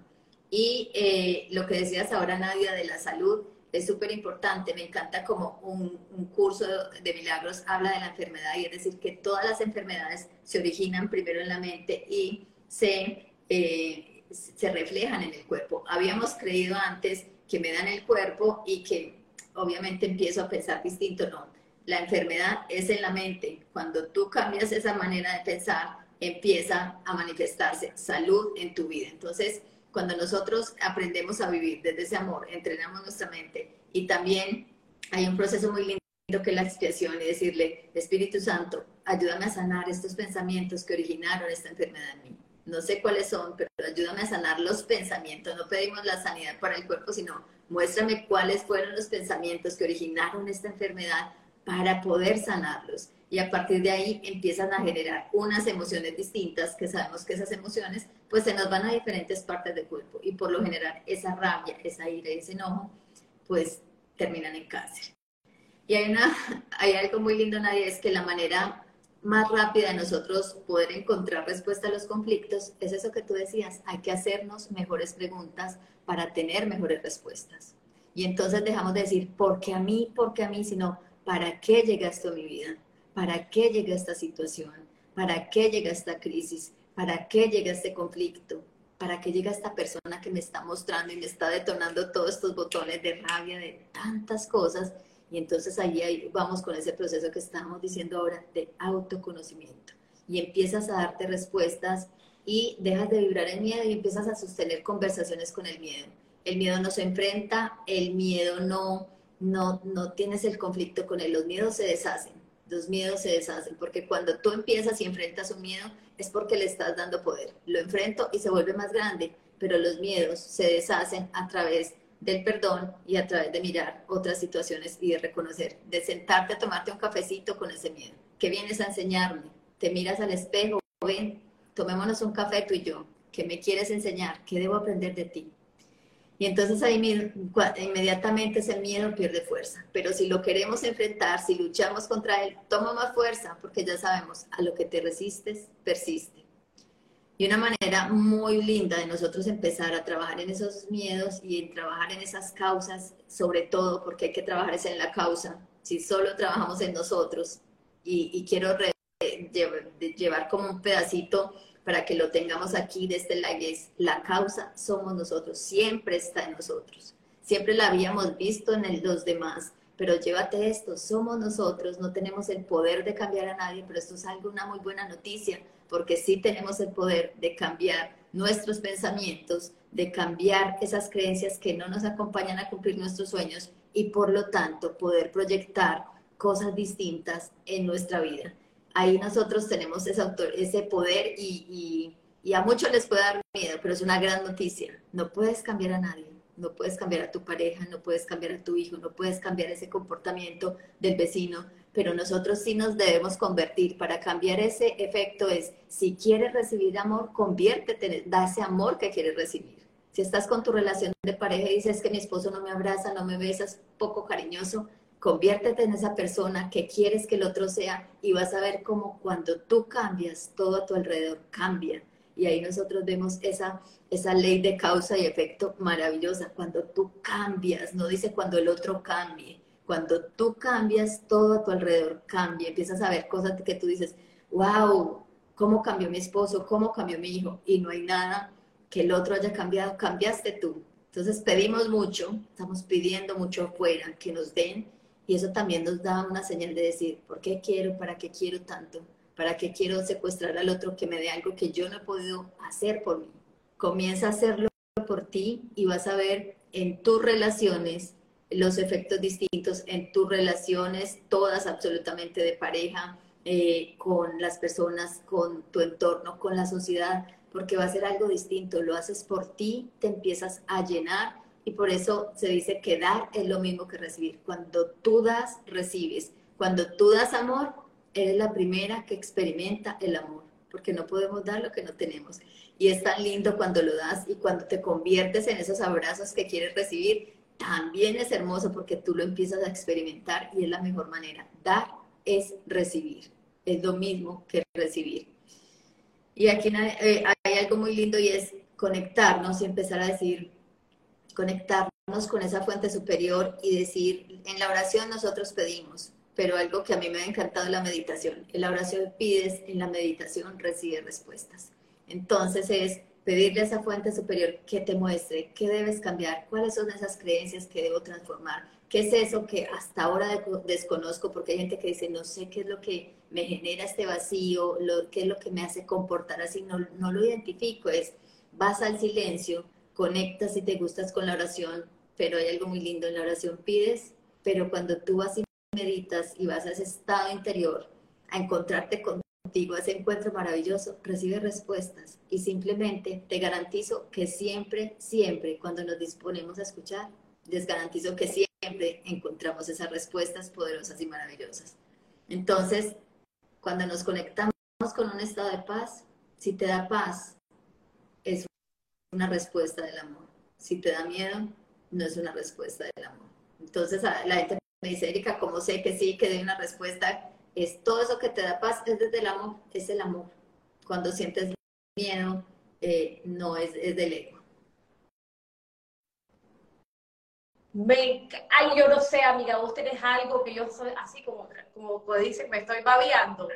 Speaker 3: Y eh, lo que decías ahora, Nadia, de la salud, es súper importante. Me encanta como un, un, curso de milagros habla de la enfermedad y es decir que todas las enfermedades se originan primero en la mente y se, eh, se reflejan en el cuerpo. Habíamos creído antes que me dan el cuerpo y que obviamente empiezo a pensar distinto. No, la enfermedad es en la mente. Cuando tú cambias esa manera de pensar, empieza a manifestarse salud en tu vida. Entonces, cuando nosotros aprendemos a vivir desde ese amor, entrenamos nuestra mente y también hay un proceso muy lindo que la expiación y decirle, Espíritu Santo, ayúdame a sanar estos pensamientos que originaron esta enfermedad en mí. No sé cuáles son, pero ayúdame a sanar los pensamientos. No pedimos la sanidad para el cuerpo, sino muéstrame cuáles fueron los pensamientos que originaron esta enfermedad para poder sanarlos. Y a partir de ahí empiezan a generar unas emociones distintas, que sabemos que esas emociones pues se nos van a diferentes partes del cuerpo. Y por lo general esa rabia, esa ira y ese enojo pues terminan en cáncer. Y hay, una, (laughs) hay algo muy lindo, Nadia, es que la manera más rápida nosotros poder encontrar respuesta a los conflictos es eso que tú decías, hay que hacernos mejores preguntas para tener mejores respuestas. Y entonces dejamos de decir, ¿por qué a mí? ¿Por qué a mí? Sino, ¿Para qué llega esto a mi vida? ¿Para qué llega esta situación? ¿Para qué llega esta crisis? ¿Para qué llega este conflicto? ¿Para qué llega esta persona que me está mostrando y me está detonando todos estos botones de rabia, de tantas cosas? Y entonces ahí, vamos con ese proceso que estábamos diciendo ahora de autoconocimiento. Y empiezas a darte respuestas y dejas de vibrar en miedo y empiezas a sostener conversaciones con el miedo. El miedo no se enfrenta, el miedo no, no, no tienes el conflicto con él, los miedos se deshacen, los miedos se deshacen, porque cuando tú empiezas y enfrentas un miedo es porque le estás dando poder. Lo enfrento y se vuelve más grande, pero los miedos se deshacen a través del perdón y a través de mirar otras situaciones y de reconocer, de sentarte a tomarte un cafecito con ese miedo. ¿Qué vienes a enseñarme? Te miras al espejo, ven, tomémonos un café tú y yo. ¿Qué me quieres enseñar? ¿Qué debo aprender de ti? Y entonces ahí inmediatamente ese miedo pierde fuerza. Pero si lo queremos enfrentar, si luchamos contra él, toma más fuerza, porque ya sabemos, a lo que te resistes, persiste. Y una manera muy linda de nosotros empezar a trabajar en esos miedos y en trabajar en esas causas, sobre todo porque hay que trabajar en la causa. Si solo trabajamos en nosotros, y, quiero llevar como un pedacito para que lo tengamos aquí de este live, es la causa somos nosotros, siempre está en nosotros. Siempre la habíamos visto en los demás, pero llévate esto, somos nosotros, no tenemos el poder de cambiar a nadie, pero esto es algo, una muy buena noticia, porque sí tenemos el poder de cambiar nuestros pensamientos, de cambiar esas creencias que no nos acompañan a cumplir nuestros sueños y por lo tanto poder proyectar cosas distintas en nuestra vida. Ahí nosotros tenemos ese, poder y a muchos les puede dar miedo, pero es una gran noticia. No puedes cambiar a nadie no puedes cambiar a tu pareja, no puedes cambiar a tu hijo, no puedes cambiar ese comportamiento del vecino, pero nosotros sí nos debemos convertir. Para cambiar ese efecto es, si quieres recibir amor, conviértete, da ese amor que quieres recibir. Si estás con tu relación de pareja y dices que mi esposo no me abraza, no me besa, es poco cariñoso, conviértete en esa persona que quieres que el otro sea y vas a ver cómo cuando tú cambias, todo a tu alrededor cambia. Y ahí nosotros vemos esa esa ley de causa y efecto maravillosa. Cuando tú cambias, no dice cuando el otro cambie, cuando tú cambias, todo a tu alrededor cambia, empiezas a ver cosas que tú dices, wow, ¿cómo cambió mi esposo? ¿Cómo cambió mi hijo? Y no hay nada que el otro haya cambiado, cambiaste tú. Entonces pedimos mucho, estamos pidiendo mucho afuera que nos den y eso también nos da una señal de decir, ¿por qué quiero? ¿Para qué quiero tanto? ¿Para qué quiero secuestrar al otro que me dé algo que yo no he podido hacer por mí? Comienza a hacerlo por ti y vas a ver en tus relaciones los efectos distintos, en tus relaciones, todas absolutamente de pareja, eh, con las personas, con tu entorno, con la sociedad, porque va a ser algo distinto. Lo haces por ti, te empiezas a llenar y por eso se dice que dar es lo mismo que recibir. Cuando tú das, recibes. Cuando tú das amor, eres la primera que experimenta el amor, porque no podemos dar lo que no tenemos. Y es tan lindo cuando lo das y cuando te conviertes en esos abrazos que quieres recibir, también es hermoso porque tú lo empiezas a experimentar y es la mejor manera. Dar es recibir, es lo mismo que recibir. Y aquí eh, hay algo muy lindo y es conectarnos y empezar a decir, conectarnos con esa fuente superior y decir, en la oración nosotros pedimos, pero algo que a mí me ha encantado es la meditación. En la oración pides, en la meditación recibes respuestas. Entonces es pedirle a esa fuente superior que te muestre qué debes cambiar, cuáles son esas creencias que debo transformar, qué es eso que hasta ahora desconozco, porque hay gente que dice, no sé qué es lo que me genera este vacío, lo, qué es lo que me hace comportar así, no, no lo identifico, es vas al silencio, conectas y te gustas con la oración, pero hay algo muy lindo en la oración, pides, pero cuando tú vas y meditas y vas a ese estado interior, a encontrarte con contigo ese encuentro maravilloso, recibe respuestas y simplemente te garantizo que siempre, siempre, cuando nos disponemos a escuchar, les garantizo que siempre encontramos esas respuestas poderosas y maravillosas. Entonces, cuando nos conectamos con un estado de paz, si te da paz, es una respuesta del amor. Si te da miedo, no es una respuesta del amor. Entonces, la gente me dice, Erika, ¿cómo sé que sí, que dé una respuesta es todo eso que te da paz, es desde el amor, es el amor. Cuando sientes miedo, eh, no es, es del ego.
Speaker 2: Ay, yo no sé, amiga, vos tenés algo que yo soy así como, como dicen, me estoy babeando.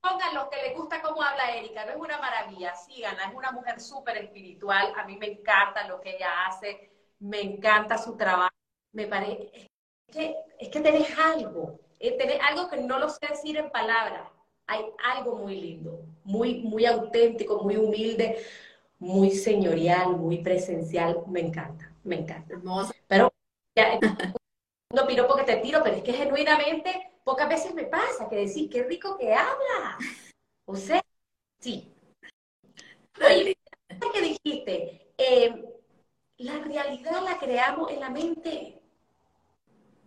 Speaker 2: pongan los que les gusta cómo habla Erika, no es una maravilla, síganla, es una mujer súper espiritual, a mí me encanta lo que ella hace, me encanta su trabajo, me parece, es que, es que tenés algo, eh, tener algo que no lo sé decir en palabras. Hay algo muy lindo, muy, muy auténtico, muy humilde, muy señorial, muy presencial. Me encanta, me encanta. Hermoso. Pero ya, (laughs) no piro porque te tiro, pero es que genuinamente pocas veces me pasa que decir, qué rico que habla. O sea, sí. Oye, que dijiste, eh, la realidad la creamos en la mente.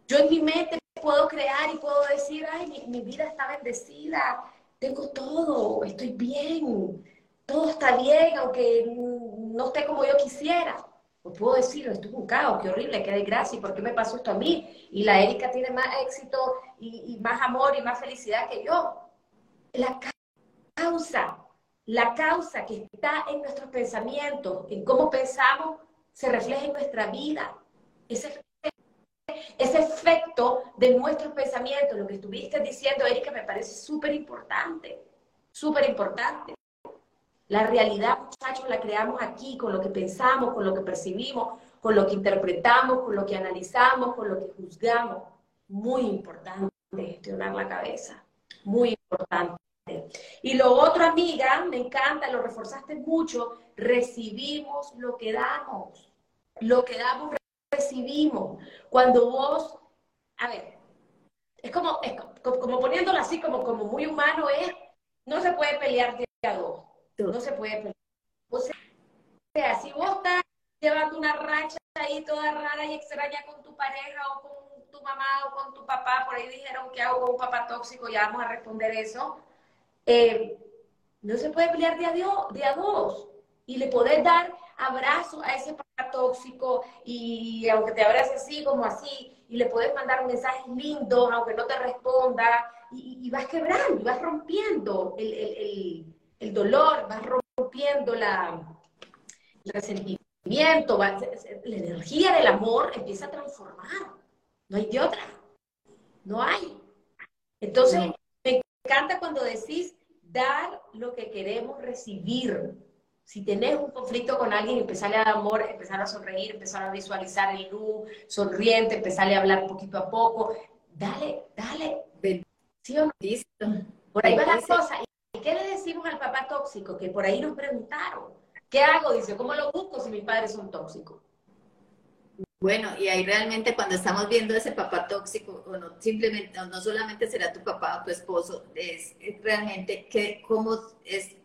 Speaker 2: Yo en mi mente puedo crear y puedo decir, ay, mi, vida está bendecida, tengo todo, estoy bien, todo está bien, aunque no esté como yo quisiera. Pues puedo decir, esto es un caos, qué horrible, qué desgracia, ¿y por qué me pasó esto a mí? Y la Erika tiene más éxito y, y más amor y más felicidad que yo. La causa, la causa que está en nuestros pensamientos, en cómo pensamos, se refleja en nuestra vida. Ese, ese efecto de nuestros pensamientos, lo que estuviste diciendo, Erika, me parece súper importante, súper importante. La realidad, muchachos, la creamos aquí, con lo que pensamos, con lo que percibimos, con lo que interpretamos, con lo que analizamos, con lo que juzgamos. Muy importante gestionar la cabeza, muy importante. Y lo otro, amiga, me encanta, lo reforzaste mucho, recibimos lo que damos. Lo que damos, recibimos. Cuando vos, a ver, es como, como, poniéndolo así, como, como muy humano, es, no se puede pelear de a dos. No se puede pelear. O sea, si vos estás llevando una racha ahí toda rara y extraña con tu pareja o con tu mamá o con tu papá, por ahí dijeron que hago con un papá tóxico, ya vamos a responder eso. Eh, no se puede pelear de a, Dios, de a dos. Y le podés dar abrazo a ese papá tóxico y aunque te abrace así como así, y le puedes mandar mensajes lindos aunque no te responda, y, vas quebrando, y vas rompiendo el, el, el, dolor, vas rompiendo la, el resentimiento, la energía del amor empieza a transformar. No hay de otra. No hay. Entonces, me encanta cuando decís dar lo que queremos recibir. Si tenés un conflicto con alguien, empezarle a dar amor, empezar a sonreír, empezar a visualizar el luz sonriente, empezarle a hablar poquito a poco. Dale, dale. Bendición. Por ahí va la cosa. ¿Y qué le decimos al papá tóxico? Que por ahí nos preguntaron. ¿Qué hago? Dice, ¿cómo lo busco si mis padres son tóxicos?
Speaker 3: Bueno, y ahí realmente cuando estamos viendo ese papá tóxico, o no, simplemente, no solamente será tu papá o tu esposo, es, realmente que cómo es,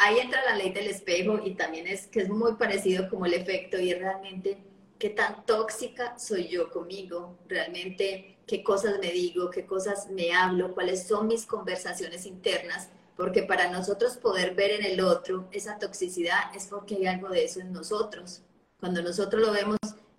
Speaker 3: ahí entra la ley del espejo y también es que es muy parecido como el efecto y es realmente qué tan tóxica soy yo conmigo, realmente qué cosas me digo, qué cosas me hablo, cuáles son mis conversaciones internas, porque para nosotros poder ver en el otro esa toxicidad es porque hay algo de eso en nosotros. Cuando nosotros lo vemos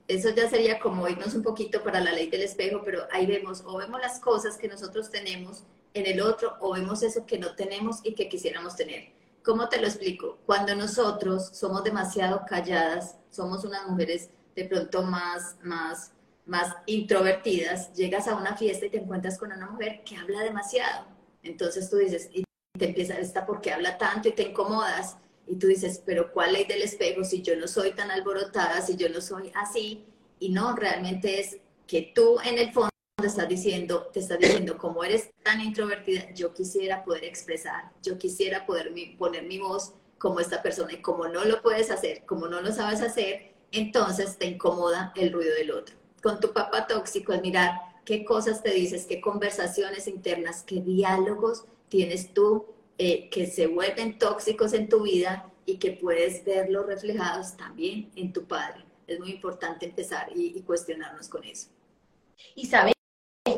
Speaker 3: eso ya sería como irnos un poquito para la ley del espejo, pero ahí vemos, o vemos las cosas que nosotros tenemos en el otro, o vemos eso que no tenemos y que quisiéramos tener. ¿Cómo te lo explico? Cuando nosotros somos demasiado calladas, somos unas mujeres de pronto más, más, más introvertidas, llegas a una fiesta y te encuentras con una mujer que habla demasiado. Entonces tú dices, y te empieza, esta porque habla tanto y te incomodas y tú dices, pero ¿cuál ley del espejo si yo no soy tan alborotada, si yo no soy así? Y no, realmente es que tú en el fondo estás diciendo, te estás diciendo, como eres tan introvertida, yo quisiera poder expresar, yo quisiera poder poner mi voz como esta persona y como no lo puedes hacer, como no lo sabes hacer, entonces te incomoda el ruido del otro. Con tu papá tóxico es mirar qué cosas te dices, qué conversaciones internas, qué diálogos tienes tú eh, que se vuelven tóxicos en tu vida y que puedes verlos reflejados también en tu padre. Es muy importante empezar y, cuestionarnos con eso.
Speaker 2: Y sabes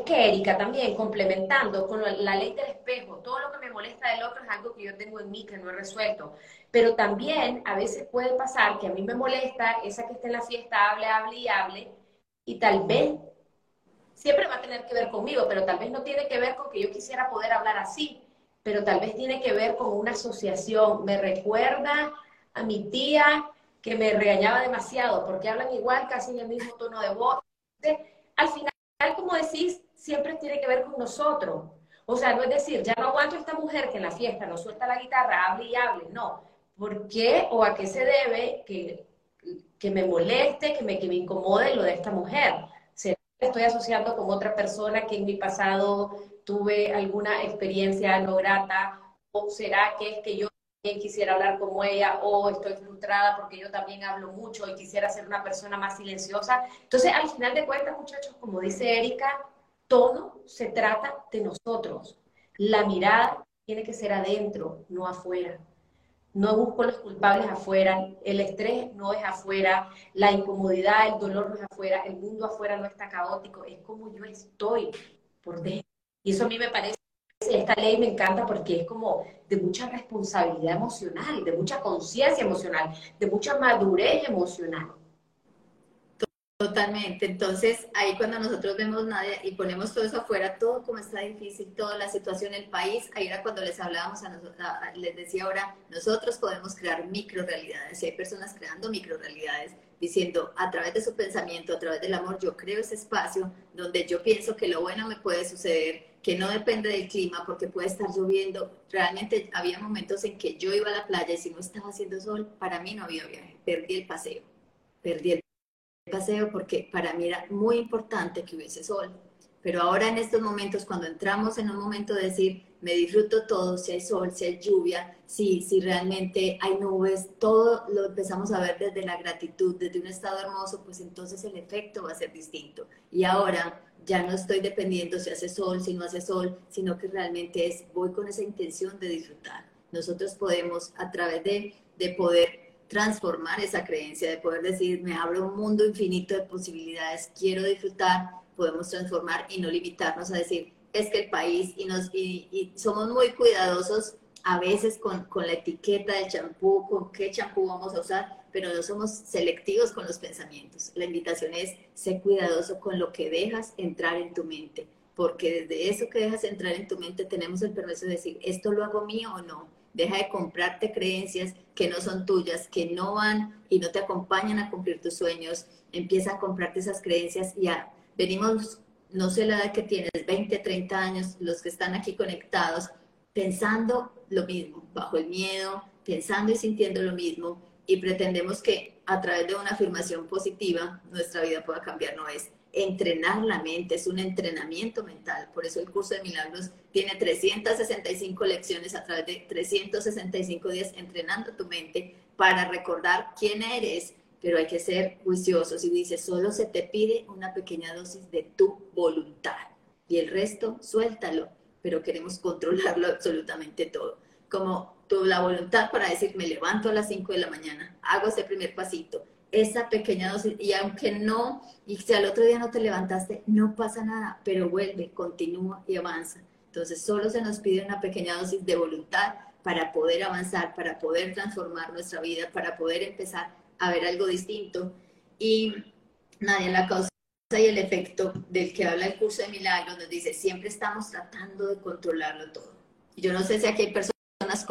Speaker 2: que Erika también, complementando con la ley del espejo, todo lo que me molesta del otro es algo que yo tengo en mí que no he resuelto. Pero también a veces puede pasar que a mí me molesta esa que está en la fiesta, hable, hable y hable, y tal vez siempre va a tener que ver conmigo, pero tal vez no tiene que ver con que yo quisiera poder hablar así, pero tal vez tiene que ver con una asociación. Me recuerda a mi tía que me regañaba demasiado porque hablan igual, casi en el mismo tono de voz. al final, como decís, siempre tiene que ver con nosotros. O sea, no es decir, ya no aguanto a esta mujer que en la fiesta no suelta la guitarra, hable y hable. No. ¿Por qué o a qué se debe que, que me moleste, que me, que me incomode lo de esta mujer? estoy asociando con otra persona que en mi pasado tuve alguna experiencia no grata, o será que es que yo quisiera hablar como ella, o estoy frustrada porque yo también hablo mucho y quisiera ser una persona más silenciosa. Entonces, al final de cuentas, muchachos, como dice Erika, todo se trata de nosotros. La mirada tiene que ser adentro, no afuera. No busco los culpables afuera, el estrés no es afuera, la incomodidad, el dolor no es afuera, el mundo afuera no está caótico, es como yo estoy por dentro. Y eso a mí me parece, esta ley me encanta porque es como de mucha responsabilidad emocional, de mucha conciencia emocional, de mucha madurez emocional.
Speaker 3: Totalmente. Entonces, ahí cuando nosotros vemos nada y ponemos todo eso afuera, todo como está difícil, toda la situación en el país, ahí era cuando les hablábamos a nosotros, les decía ahora, nosotros podemos crear micro realidades. Y hay personas creando micro realidades, diciendo a través de su pensamiento, a través del amor, yo creo ese espacio donde yo pienso que lo bueno me puede suceder, que no depende del clima, porque puede estar lloviendo. Realmente había momentos en que yo iba a la playa y si no estaba haciendo sol, para mí no había viaje, perdí el paseo, perdí el paseo porque para mí era muy importante que hubiese sol. Pero ahora en estos momentos, cuando entramos en un momento de decir, me disfruto todo, si hay sol, si hay lluvia, si, si realmente hay nubes, todo lo empezamos a ver desde la gratitud, desde un estado hermoso, pues entonces el efecto va a ser distinto. Y ahora ya no estoy dependiendo si hace sol, si no hace sol, sino que realmente es, voy con esa intención de disfrutar. Nosotros podemos, a través de, de poder transformar esa creencia, de poder decir, me abro un mundo infinito de posibilidades, quiero disfrutar, podemos transformar y no limitarnos a decir, es que el país, y, nos, y, somos muy cuidadosos a veces con, con la etiqueta del champú, con qué champú vamos a usar, pero no somos selectivos con los pensamientos. La invitación es, ser cuidadoso con lo que dejas entrar en tu mente, porque desde eso que dejas entrar en tu mente tenemos el permiso de decir, ¿esto lo hago mío o no? Deja de comprarte creencias que no son tuyas, que no van y no te acompañan a cumplir tus sueños. Empieza a comprarte esas creencias y ya venimos, no sé la edad que tienes, 20, 30 años, los que están aquí conectados, pensando lo mismo, bajo el miedo, pensando y sintiendo lo mismo y pretendemos que a través de una afirmación positiva nuestra vida pueda cambiar, no es entrenar la mente, es un entrenamiento mental. Por eso el curso de milagros tiene 365 lecciones a través de 365 días entrenando tu mente para recordar quién eres, pero hay que ser juiciosos y dice, solo se te pide una pequeña dosis de tu voluntad y el resto suéltalo, pero queremos controlarlo absolutamente todo. Como tu, la voluntad para decir, me levanto a las 5 de la mañana, hago ese primer pasito, esa pequeña dosis y aunque no, y si al otro día no te levantaste, no pasa nada, pero vuelve, continúa y avanza. Entonces solo se nos pide una pequeña dosis de voluntad para poder avanzar, para poder transformar nuestra vida, para poder empezar a ver algo distinto. Y nadie la causa y el efecto del que habla el curso de milagros nos dice, siempre estamos tratando de controlarlo todo. Yo no sé si aquí hay personas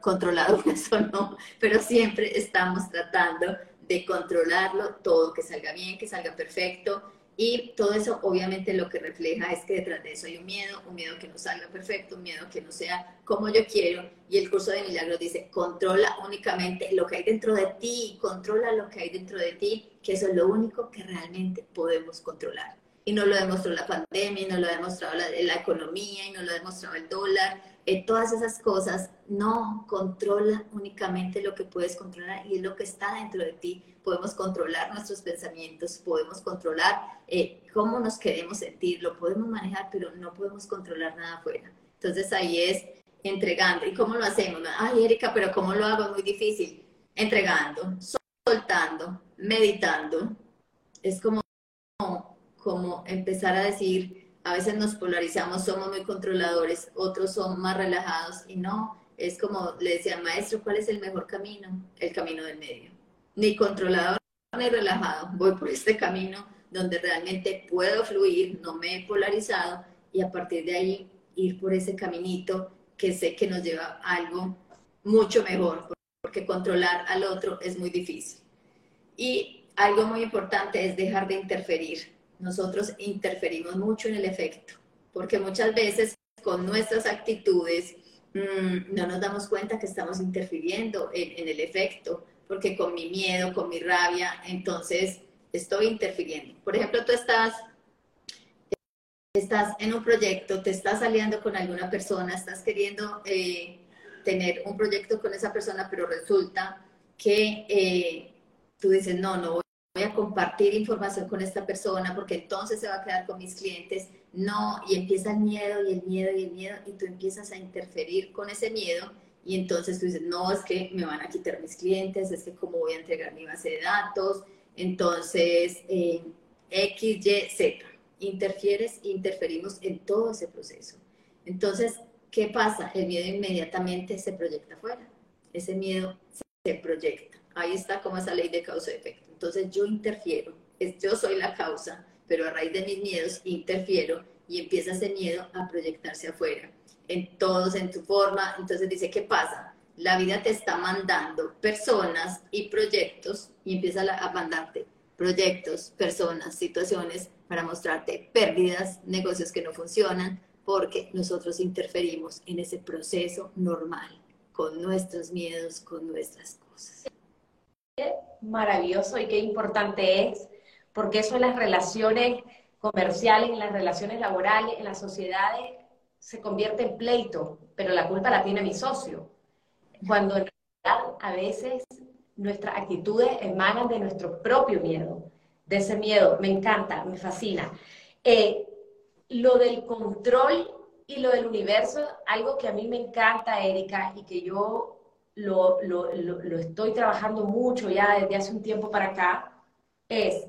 Speaker 3: controladoras (laughs) o no, pero siempre estamos tratando de controlarlo todo, que salga bien, que salga perfecto. Y todo eso obviamente lo que refleja es que detrás de eso hay un miedo, un miedo que no salga perfecto, un miedo que no sea como yo quiero. Y el curso de milagros dice, controla únicamente lo que hay dentro de ti, controla lo que hay dentro de ti, que eso es lo único que realmente podemos controlar. Y no lo demostró la pandemia, y no lo ha demostrado la, la economía, y no lo ha demostrado el dólar, eh, todas esas cosas, no controla únicamente lo que puedes controlar y es lo que está dentro de ti. Podemos controlar nuestros pensamientos, podemos controlar eh, cómo nos queremos sentir, lo podemos manejar, pero no podemos controlar nada afuera. Entonces ahí es entregando. ¿Y cómo lo hacemos? Ay, Erika, pero ¿cómo lo hago? Es muy difícil. Entregando, soltando, meditando. Es como, como empezar a decir, a veces nos polarizamos, somos muy controladores, otros son más relajados y no, es como le decía al maestro, ¿cuál es el mejor camino? El camino del medio. Ni controlador ni relajado, voy por este camino donde realmente puedo fluir, no me he polarizado y a partir de ahí ir por ese caminito que sé que nos lleva a algo mucho mejor, porque controlar al otro es muy difícil. Y algo muy importante es dejar de interferir nosotros interferimos mucho en el efecto, porque muchas veces con nuestras actitudes mm, no nos damos cuenta que estamos interfiriendo en, el efecto, porque con mi miedo, con mi rabia, entonces estoy interfiriendo. Por ejemplo, tú estás, estás en un proyecto, te estás saliendo con alguna persona, estás queriendo eh, tener un proyecto con esa persona, pero resulta que eh, tú dices, no, no voy voy a compartir información con esta persona porque entonces se va a quedar con mis clientes. No, y empieza el miedo y el miedo y el miedo y tú empiezas a interferir con ese miedo y entonces tú dices, no, es que me van a quitar mis clientes, es que cómo voy a entregar mi base de datos. Entonces, eh, X, Y, Z. Interfieres, interferimos en todo ese proceso. Entonces, ¿qué pasa? El miedo inmediatamente se proyecta afuera. Ese miedo se proyecta. Ahí está como esa ley de causa y efecto. Entonces yo interfiero. yo soy la causa, pero a raíz de mis miedos interfiero y empieza ese miedo a proyectarse afuera, en todos, en tu forma. Entonces dice, ¿qué pasa? La vida te está mandando personas y proyectos y empieza a mandarte proyectos, personas, situaciones para mostrarte pérdidas, negocios que no funcionan, porque nosotros interferimos en ese proceso normal, con nuestros miedos, con nuestras cosas.
Speaker 2: Maravilloso y qué importante es, porque eso en las relaciones comerciales, en las relaciones laborales, en las sociedades, se convierte en pleito, pero la culpa la tiene mi socio. Cuando en realidad a veces nuestras actitudes emanan de nuestro propio miedo, de ese miedo. Me encanta, me fascina. Eh, lo del control y lo del universo, algo que a mí me encanta, Erika, y que yo lo, lo, lo, estoy trabajando mucho ya desde hace un tiempo para acá, es,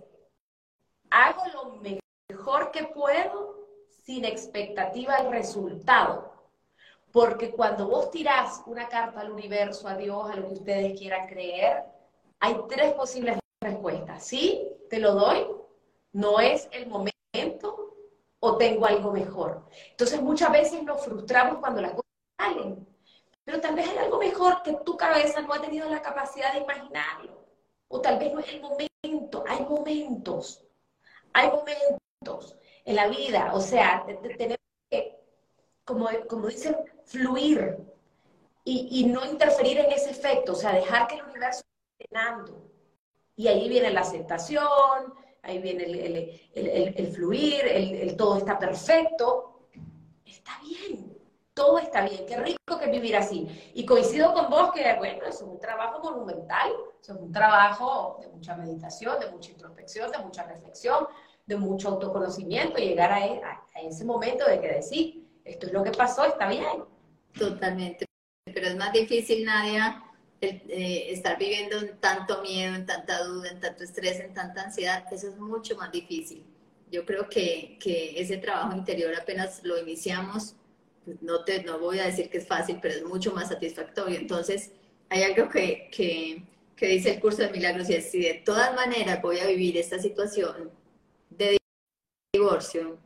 Speaker 2: hago lo mejor que puedo sin expectativa al resultado. Porque cuando vos tirás una carta al universo, a Dios, a lo que ustedes quieran creer, hay tres posibles respuestas. ¿Sí? ¿Te lo doy? ¿No es el momento? o tengo algo mejor. Entonces muchas veces nos frustramos cuando las cosas salen, pero tal vez hay algo mejor que tu cabeza no ha tenido la capacidad de imaginarlo, o tal vez no es el momento, hay momentos, hay momentos en la vida, o sea, tenemos que, como, dicen, fluir y, y no interferir en ese efecto, o sea, dejar que el universo esté llenando. Y ahí viene la aceptación, ahí viene el, fluir, el, todo está perfecto. Está bien, todo está bien, qué rico que vivir así. Y coincido con vos que, bueno, es un trabajo monumental, es un trabajo de mucha meditación, de mucha introspección, de mucha reflexión, de mucho autoconocimiento, llegar a, a ese momento de que decir, esto es lo que pasó, está bien.
Speaker 3: Totalmente, pero es más difícil, Nadia, eh, estar viviendo en tanto miedo, en tanta duda, en tanto estrés, en tanta ansiedad, eso es mucho más difícil. Yo creo que, que ese trabajo interior apenas lo iniciamos, no, te, no voy a decir que es fácil, pero es mucho más satisfactorio. Entonces, hay algo que, que, que dice el curso de milagros y es, si de todas maneras voy a vivir esta situación de divorcio,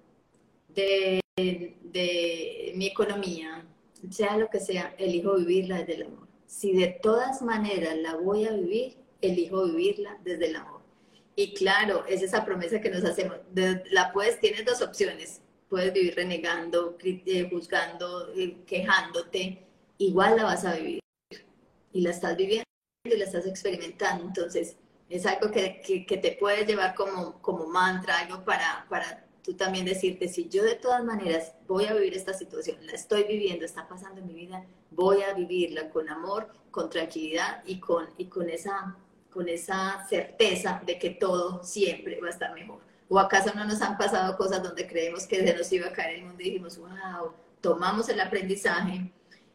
Speaker 3: de, de mi economía, sea lo que sea, elijo vivirla desde el amor si de todas maneras la voy a vivir, elijo vivirla desde el amor. Y claro, es esa promesa que nos hacemos. la puedes, tienes dos opciones. Puedes vivir renegando, eh, juzgando, eh, quejándote. Igual la vas a vivir. Y la estás viviendo y la estás experimentando. Entonces, es algo que, que, te puede llevar como, como mantra, algo para, para tú también decirte, si yo de todas maneras voy a vivir esta situación, la estoy viviendo, está pasando en mi vida, voy a vivirla con amor, con tranquilidad y con, y con, esa, con esa certeza de que todo siempre va a estar mejor. ¿O acaso no nos han pasado cosas donde creemos que se nos iba a caer el mundo y dijimos, wow, tomamos el aprendizaje?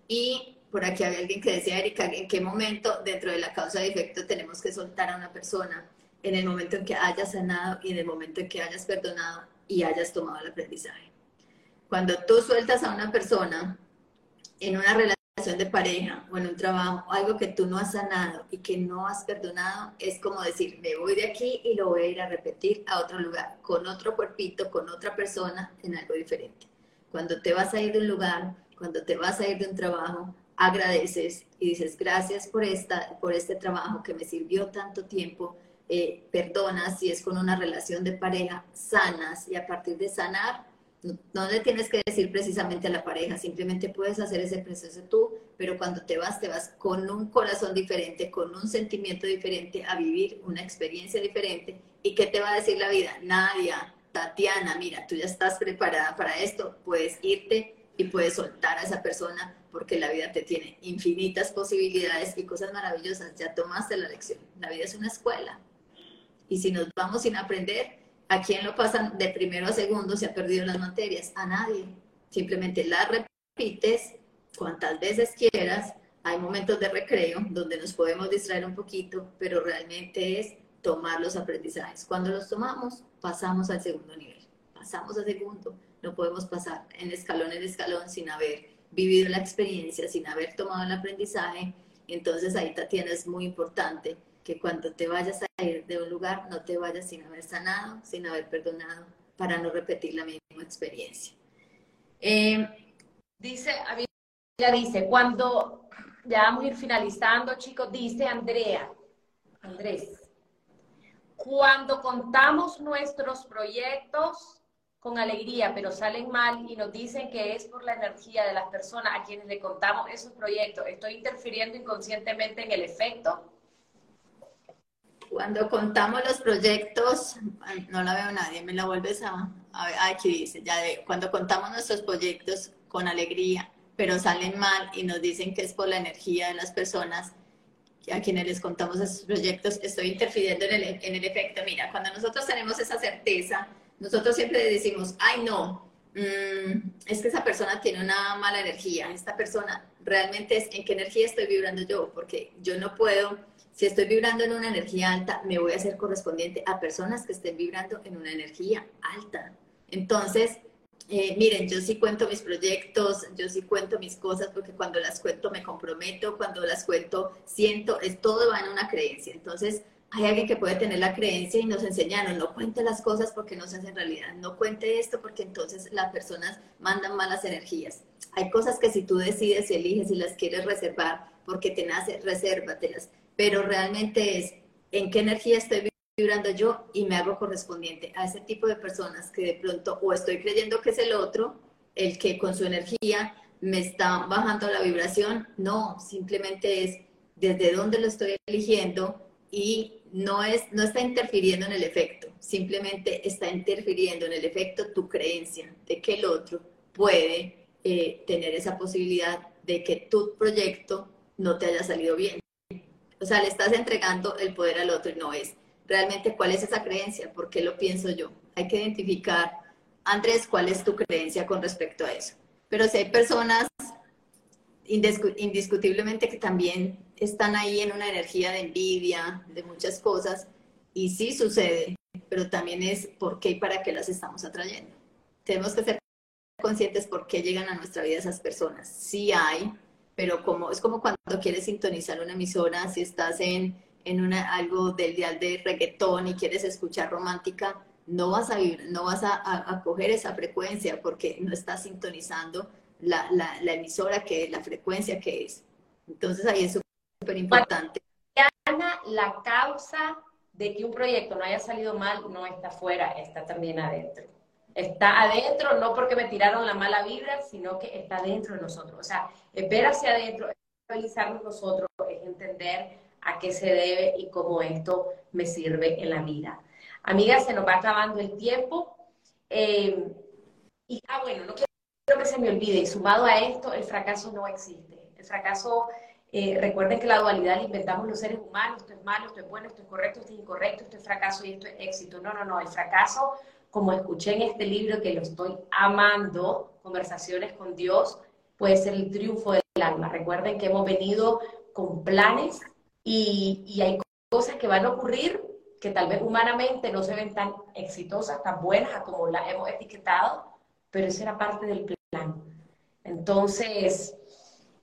Speaker 3: Y por aquí había alguien que decía, Erika, ¿en qué momento dentro de la causa de efecto tenemos que soltar a una persona? En el momento en que hayas sanado y en el momento en que hayas perdonado y hayas tomado el aprendizaje. Cuando tú sueltas a una persona en una relación de pareja o en un trabajo, algo que tú no has sanado y que no has perdonado, es como decir, me voy de aquí y lo voy a ir a repetir a otro lugar, con otro cuerpito, con otra persona, en algo diferente. Cuando te vas a ir de un lugar, cuando te vas a ir de un trabajo, agradeces y dices, gracias por, esta, por este trabajo que me sirvió tanto tiempo, eh, perdonas, si es con una relación de pareja, sanas y a partir de sanar, no, le tienes que decir precisamente a la pareja, simplemente puedes hacer ese proceso tú, pero cuando te vas, te vas con un corazón diferente, con un sentimiento diferente, a vivir una experiencia diferente. ¿Y qué te va a decir la vida? Nadia, Tatiana, mira, tú ya estás preparada para esto, puedes irte y puedes soltar a esa persona porque la vida te tiene infinitas posibilidades y cosas maravillosas. Ya tomaste la lección. La vida es una escuela, y si nos vamos sin aprender, ¿a quién lo pasan de primero a segundo? Se ha perdido las materias. A nadie. Simplemente las repites cuantas veces quieras. Hay momentos de recreo donde nos podemos distraer un poquito, pero realmente es tomar los aprendizajes. Cuando los tomamos, pasamos al segundo nivel. Pasamos al segundo. No podemos pasar en escalón en escalón sin haber vivido la experiencia, sin haber tomado el aprendizaje. Entonces ahí, Tatiana, es muy importante que cuando te vayas a ir de un lugar, no te vayas sin haber sanado, sin haber perdonado, para no repetir la misma experiencia.
Speaker 2: Eh, dice, ya dice, cuando, ya vamos a ir finalizando, chicos, dice Andrea, Andrés, cuando contamos nuestros proyectos con alegría, pero salen mal y nos dicen que es por la energía de las personas a quienes le contamos esos proyectos, ¿estoy interfiriendo inconscientemente en el efecto?
Speaker 3: Cuando contamos los proyectos, no la veo nadie, me la vuelves a, a aquí dice, ya de, cuando contamos nuestros proyectos con alegría, pero salen mal y nos dicen que es por la energía de las personas, a quienes les contamos esos proyectos, estoy interfiriendo en el, en el efecto. Mira, cuando nosotros tenemos esa certeza, nosotros siempre decimos, ay no, mm, es que esa persona tiene una mala energía, esta persona realmente es en qué energía estoy vibrando yo, porque yo no puedo, si estoy vibrando en una energía alta, me voy a hacer correspondiente a personas que estén vibrando en una energía alta. Entonces, eh, miren, yo sí cuento mis proyectos, yo sí cuento mis cosas porque cuando las cuento me comprometo, cuando las cuento siento, es todo va en una creencia. Entonces, hay alguien que puede tener la creencia y nos enseñaron, no cuente las cosas porque no se hacen realidad, no cuente esto porque entonces las personas mandan malas energías. Hay cosas que si tú decides y eliges y las quieres reservar porque te nace, resérvatelas, pero realmente es en qué energía estoy vibrando yo y me hago correspondiente a ese tipo de personas que de pronto o estoy creyendo que es el otro, el que con su energía me está bajando la vibración, no, simplemente es desde dónde lo estoy eligiendo y no, es, no está interfiriendo en el efecto, simplemente está interfiriendo en el efecto tu creencia de que el otro puede eh, tener esa posibilidad de que tu proyecto no te haya salido bien. O sea, le estás entregando el poder al otro y no es realmente cuál es esa creencia, por qué lo pienso yo. Hay que identificar, Andrés, cuál es tu creencia con respecto a eso. Pero si hay personas indiscutiblemente que también están ahí en una energía de envidia, de muchas cosas, y sí sucede, pero también es por qué y para qué las estamos atrayendo. Tenemos que ser conscientes por qué llegan a nuestra vida esas personas. Sí hay, pero como es como cuando quieres sintonizar una emisora, si estás en en una, algo del dial de reggaetón y quieres escuchar romántica, no vas a, no vas a, a, coger esa frecuencia porque no estás sintonizando la, la, emisora que la frecuencia que es. Entonces ahí es súper importante.
Speaker 2: La causa de que un proyecto no haya salido mal no está fuera, está también adentro. Está adentro no porque me tiraron la mala vibra, sino que está dentro de nosotros. O sea, es ver hacia adentro, es nosotros, es entender a qué se debe y cómo esto me sirve en la vida. Amigas, se nos va acabando el tiempo. Eh, y, ah, bueno, no quiero que se me olvide, sumado a esto, el fracaso no existe. El fracaso, eh, recuerden que la dualidad la inventamos los seres humanos, esto es malo, esto es bueno, esto es correcto, esto es incorrecto, esto es fracaso y esto es éxito. No, no, no, el fracaso, como escuché en este libro que lo estoy amando, Conversaciones con Dios, puede ser el triunfo del alma. Recuerden que hemos venido con planes y, hay cosas que van a ocurrir que tal vez humanamente no se ven tan exitosas, tan buenas como las hemos etiquetado, pero eso era parte del plan. Entonces,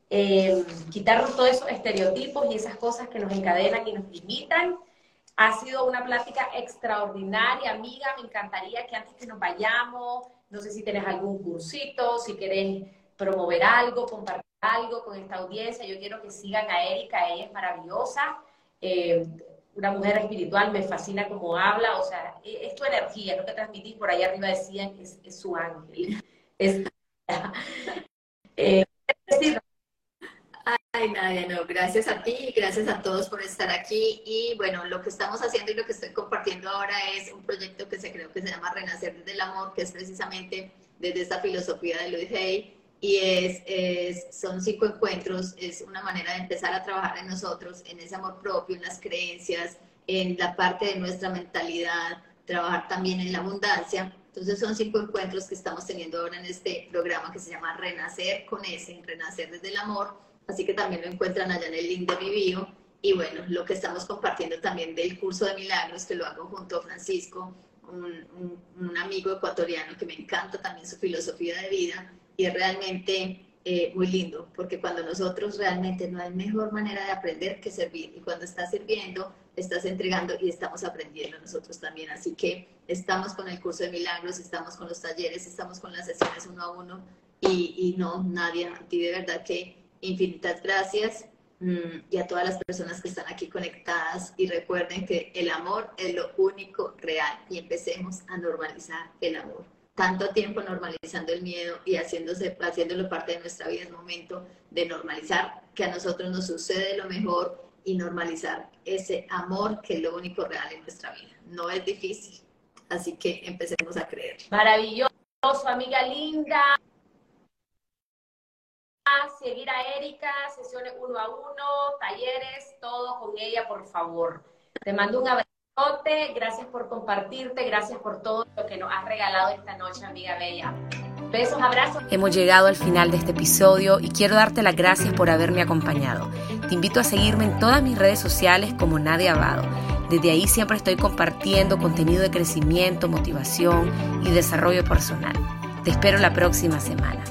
Speaker 2: eh, quitarnos todos esos estereotipos y esas cosas que nos encadenan y nos limitan. Ha sido una plática extraordinaria, amiga. Me encantaría que antes que nos vayamos, no sé si tienes algún cursito, si quieres promover algo, compartir algo con esta audiencia. Yo quiero que sigan a Erika, ella es maravillosa. Eh, una mujer espiritual, me fascina cómo habla, o sea, e, es tu energía, lo que transmitís por ahí arriba decían, es, es su ángel. (laughs) Es, (laughs)
Speaker 3: eh, Ay, Nadia, no, gracias a ti gracias a todos por estar aquí. Y bueno, lo que estamos haciendo y lo que estoy compartiendo ahora es un proyecto que se creo que se llama Renacer desde el Amor, que es precisamente desde esta filosofía de Louis Hay, y es, son cinco encuentros, es una manera de empezar a trabajar en nosotros, en ese amor propio, en las creencias, en la parte de nuestra mentalidad, trabajar también en la abundancia. Entonces son cinco encuentros que estamos teniendo ahora en este programa que se llama Renacer con ese, Renacer desde el amor. Así que también lo encuentran allá en el link de mi bio. Y bueno, lo que estamos compartiendo también del curso de milagros, que lo hago junto a Francisco, un, amigo ecuatoriano que me encanta también su filosofía de vida y realmente eh, muy lindo, porque cuando nosotros realmente no hay mejor manera de aprender que servir, y cuando estás sirviendo, estás entregando y estamos aprendiendo nosotros también. Así que estamos con el curso de milagros, estamos con los talleres, estamos con las sesiones uno a uno, y, no, Nadia, a ti de verdad que infinitas gracias mm, y a todas las personas que están aquí conectadas y recuerden que el amor es lo único real y empecemos a normalizar el amor tanto tiempo normalizando el miedo y haciéndose, haciéndolo parte de nuestra vida, es momento de normalizar que a nosotros nos sucede lo mejor y normalizar ese amor que es lo único real en nuestra vida. No es difícil, así que empecemos a creer.
Speaker 2: Maravilloso, amiga linda. Seguir a Erika, sesiones uno a uno, talleres, todo con ella, por favor. Te mando un abrazo gracias por compartirte, gracias por todo lo que nos has regalado esta noche, amiga Bella. Besos, abrazos.
Speaker 1: Hemos llegado al final de este episodio y quiero darte las gracias por haberme acompañado. Te invito a seguirme en todas mis redes sociales como Nadia Abado. Desde ahí siempre estoy compartiendo contenido de crecimiento, motivación y desarrollo personal. Te espero la próxima semana.